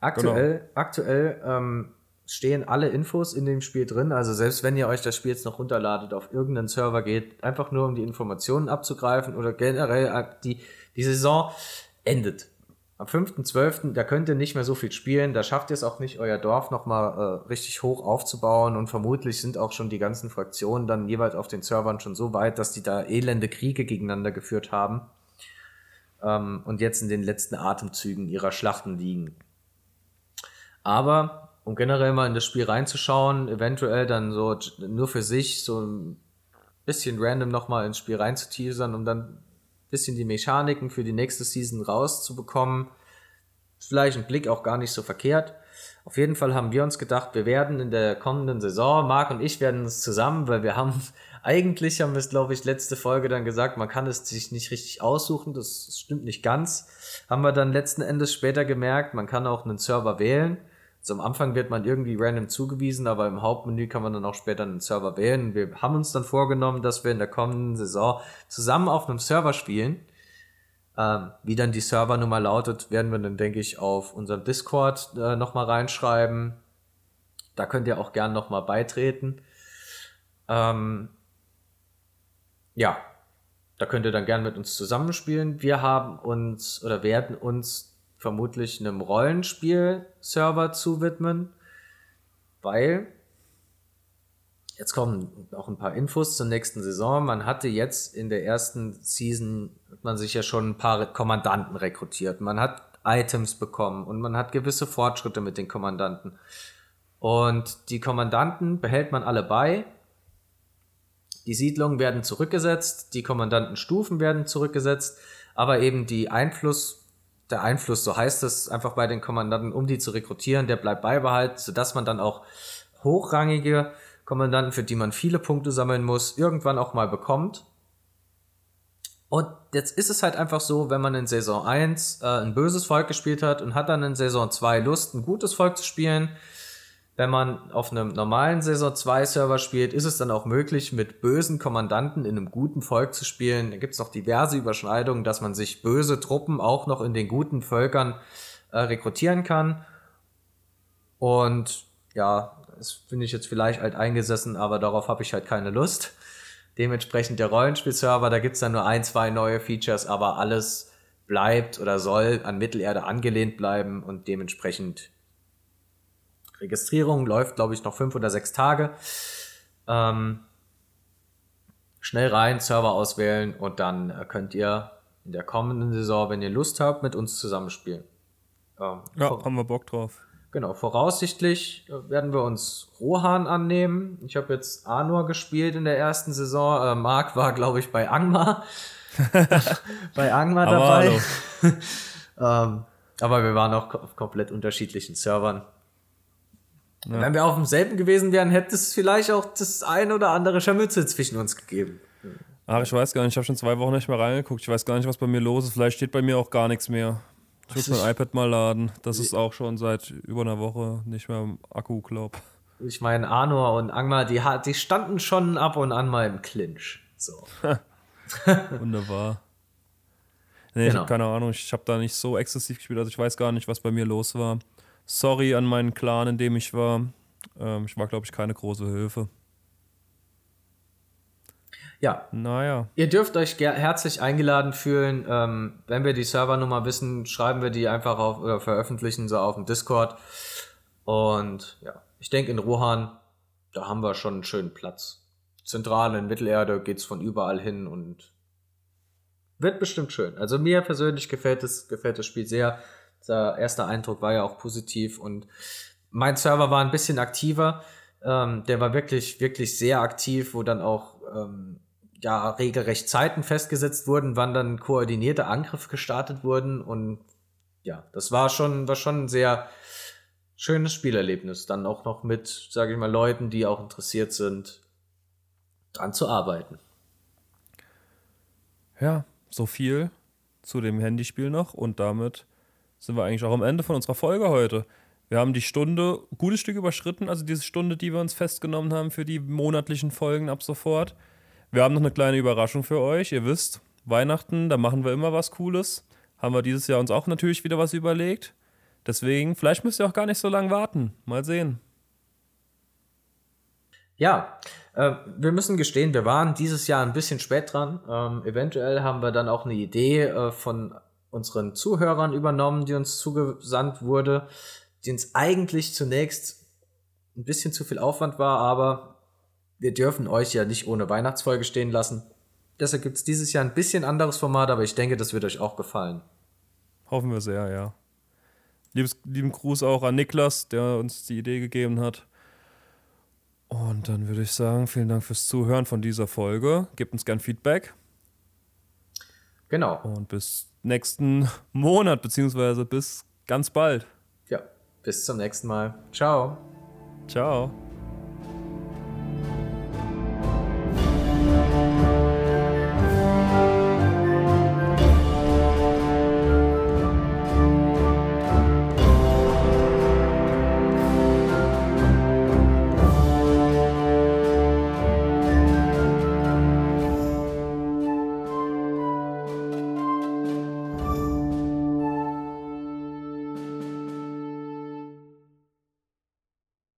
Aktuell, genau. aktuell ähm, stehen alle Infos in dem Spiel drin. Also selbst wenn ihr euch das Spiel jetzt noch runterladet, auf irgendeinen Server geht, einfach nur um die Informationen abzugreifen oder generell äh, die, die Saison endet. Am 5.12., da könnt ihr nicht mehr so viel spielen, da schafft ihr es auch nicht, euer Dorf nochmal äh, richtig hoch aufzubauen und vermutlich sind auch schon die ganzen Fraktionen dann jeweils auf den Servern schon so weit, dass die da elende Kriege gegeneinander geführt haben ähm, und jetzt in den letzten Atemzügen ihrer Schlachten liegen. Aber um generell mal in das Spiel reinzuschauen, eventuell dann so nur für sich so ein bisschen random nochmal ins Spiel reinzuteasern, um dann bisschen die Mechaniken für die nächste Season rauszubekommen. Vielleicht ein Blick auch gar nicht so verkehrt. Auf jeden Fall haben wir uns gedacht, wir werden in der kommenden Saison, Marc und ich werden es zusammen, weil wir haben, eigentlich haben wir es, glaube ich, letzte Folge dann gesagt, man kann es sich nicht richtig aussuchen, das stimmt nicht ganz. Haben wir dann letzten Endes später gemerkt, man kann auch einen Server wählen. Also am Anfang wird man irgendwie random zugewiesen, aber im Hauptmenü kann man dann auch später einen Server wählen. Wir haben uns dann vorgenommen, dass wir in der kommenden Saison zusammen auf einem Server spielen. Ähm, wie dann die Servernummer lautet, werden wir dann, denke ich, auf unserem Discord äh, nochmal reinschreiben. Da könnt ihr auch gern nochmal beitreten. Ähm, ja, da könnt ihr dann gern mit uns zusammenspielen. Wir haben uns oder werden uns vermutlich einem Rollenspiel-Server zuwidmen, weil jetzt kommen auch ein paar Infos zur nächsten Saison. Man hatte jetzt in der ersten Season, hat man sich ja schon ein paar Kommandanten rekrutiert. Man hat Items bekommen und man hat gewisse Fortschritte mit den Kommandanten. Und die Kommandanten behält man alle bei. Die Siedlungen werden zurückgesetzt, die Kommandantenstufen werden zurückgesetzt, aber eben die Einfluss der Einfluss, so heißt es einfach bei den Kommandanten, um die zu rekrutieren, der bleibt beibehalten, sodass man dann auch hochrangige Kommandanten, für die man viele Punkte sammeln muss, irgendwann auch mal bekommt. Und jetzt ist es halt einfach so, wenn man in Saison 1 äh, ein böses Volk gespielt hat und hat dann in Saison 2 Lust, ein gutes Volk zu spielen, wenn man auf einem normalen Saison 2 Server spielt, ist es dann auch möglich, mit bösen Kommandanten in einem guten Volk zu spielen. Da gibt es noch diverse Überschneidungen, dass man sich böse Truppen auch noch in den guten Völkern äh, rekrutieren kann. Und ja, das finde ich jetzt vielleicht alt eingesessen, aber darauf habe ich halt keine Lust. Dementsprechend der Rollenspielserver, da gibt es dann nur ein, zwei neue Features, aber alles bleibt oder soll an Mittelerde angelehnt bleiben und dementsprechend Registrierung läuft, glaube ich, noch fünf oder sechs Tage. Ähm, schnell rein, Server auswählen und dann äh, könnt ihr in der kommenden Saison, wenn ihr Lust habt, mit uns zusammenspielen. Ähm, ja, haben wir Bock drauf. Genau, voraussichtlich äh, werden wir uns Rohan annehmen. Ich habe jetzt Anor gespielt in der ersten Saison. Äh, Marc war, glaube ich, bei Angmar. bei Angmar dabei. ähm, aber wir waren auch auf komplett unterschiedlichen Servern. Ja. Wenn wir auf demselben gewesen wären, hätte es vielleicht auch das ein oder andere Scharmützel zwischen uns gegeben. Ach, ich weiß gar nicht, ich habe schon zwei Wochen nicht mehr reingeguckt. Ich weiß gar nicht, was bei mir los ist. Vielleicht steht bei mir auch gar nichts mehr. Ich muss mein iPad mal laden. Das ist auch schon seit über einer Woche nicht mehr im Akku, glaub. Ich meine, Arnor und Angmar, die, die standen schon ab und an mal im Clinch. So. Wunderbar. Nee, genau. ich habe keine Ahnung. Ich habe da nicht so exzessiv gespielt. Also ich weiß gar nicht, was bei mir los war. Sorry an meinen Clan, in dem ich war. Ähm, ich war, glaube ich, keine große Hilfe. Ja. Naja. Ihr dürft euch herzlich eingeladen fühlen. Ähm, wenn wir die Servernummer wissen, schreiben wir die einfach auf oder veröffentlichen sie auf dem Discord. Und ja, ich denke in Rohan, da haben wir schon einen schönen Platz. Zentral in Mittelerde geht es von überall hin und wird bestimmt schön. Also mir persönlich gefällt es, gefällt das Spiel sehr. Der erste Eindruck war ja auch positiv und mein Server war ein bisschen aktiver. Ähm, der war wirklich, wirklich sehr aktiv, wo dann auch ähm, ja regelrecht Zeiten festgesetzt wurden, wann dann koordinierte Angriffe gestartet wurden und ja, das war schon, war schon ein sehr schönes Spielerlebnis. Dann auch noch mit, sage ich mal, Leuten, die auch interessiert sind, dran zu arbeiten. Ja, so viel zu dem Handyspiel noch und damit sind wir eigentlich auch am Ende von unserer Folge heute. Wir haben die Stunde, gutes Stück überschritten, also diese Stunde, die wir uns festgenommen haben für die monatlichen Folgen ab sofort. Wir haben noch eine kleine Überraschung für euch. Ihr wisst, Weihnachten, da machen wir immer was Cooles. Haben wir dieses Jahr uns auch natürlich wieder was überlegt. Deswegen, vielleicht müsst ihr auch gar nicht so lange warten. Mal sehen. Ja, äh, wir müssen gestehen, wir waren dieses Jahr ein bisschen spät dran. Ähm, eventuell haben wir dann auch eine Idee äh, von unseren Zuhörern übernommen, die uns zugesandt wurde, die uns eigentlich zunächst ein bisschen zu viel Aufwand war, aber wir dürfen euch ja nicht ohne Weihnachtsfolge stehen lassen. Deshalb gibt es dieses Jahr ein bisschen anderes Format, aber ich denke, das wird euch auch gefallen. Hoffen wir sehr, ja. Liebes, lieben Gruß auch an Niklas, der uns die Idee gegeben hat. Und dann würde ich sagen, vielen Dank fürs Zuhören von dieser Folge. Gebt uns gern Feedback. Genau. Und bis nächsten Monat, beziehungsweise bis ganz bald. Ja, bis zum nächsten Mal. Ciao. Ciao.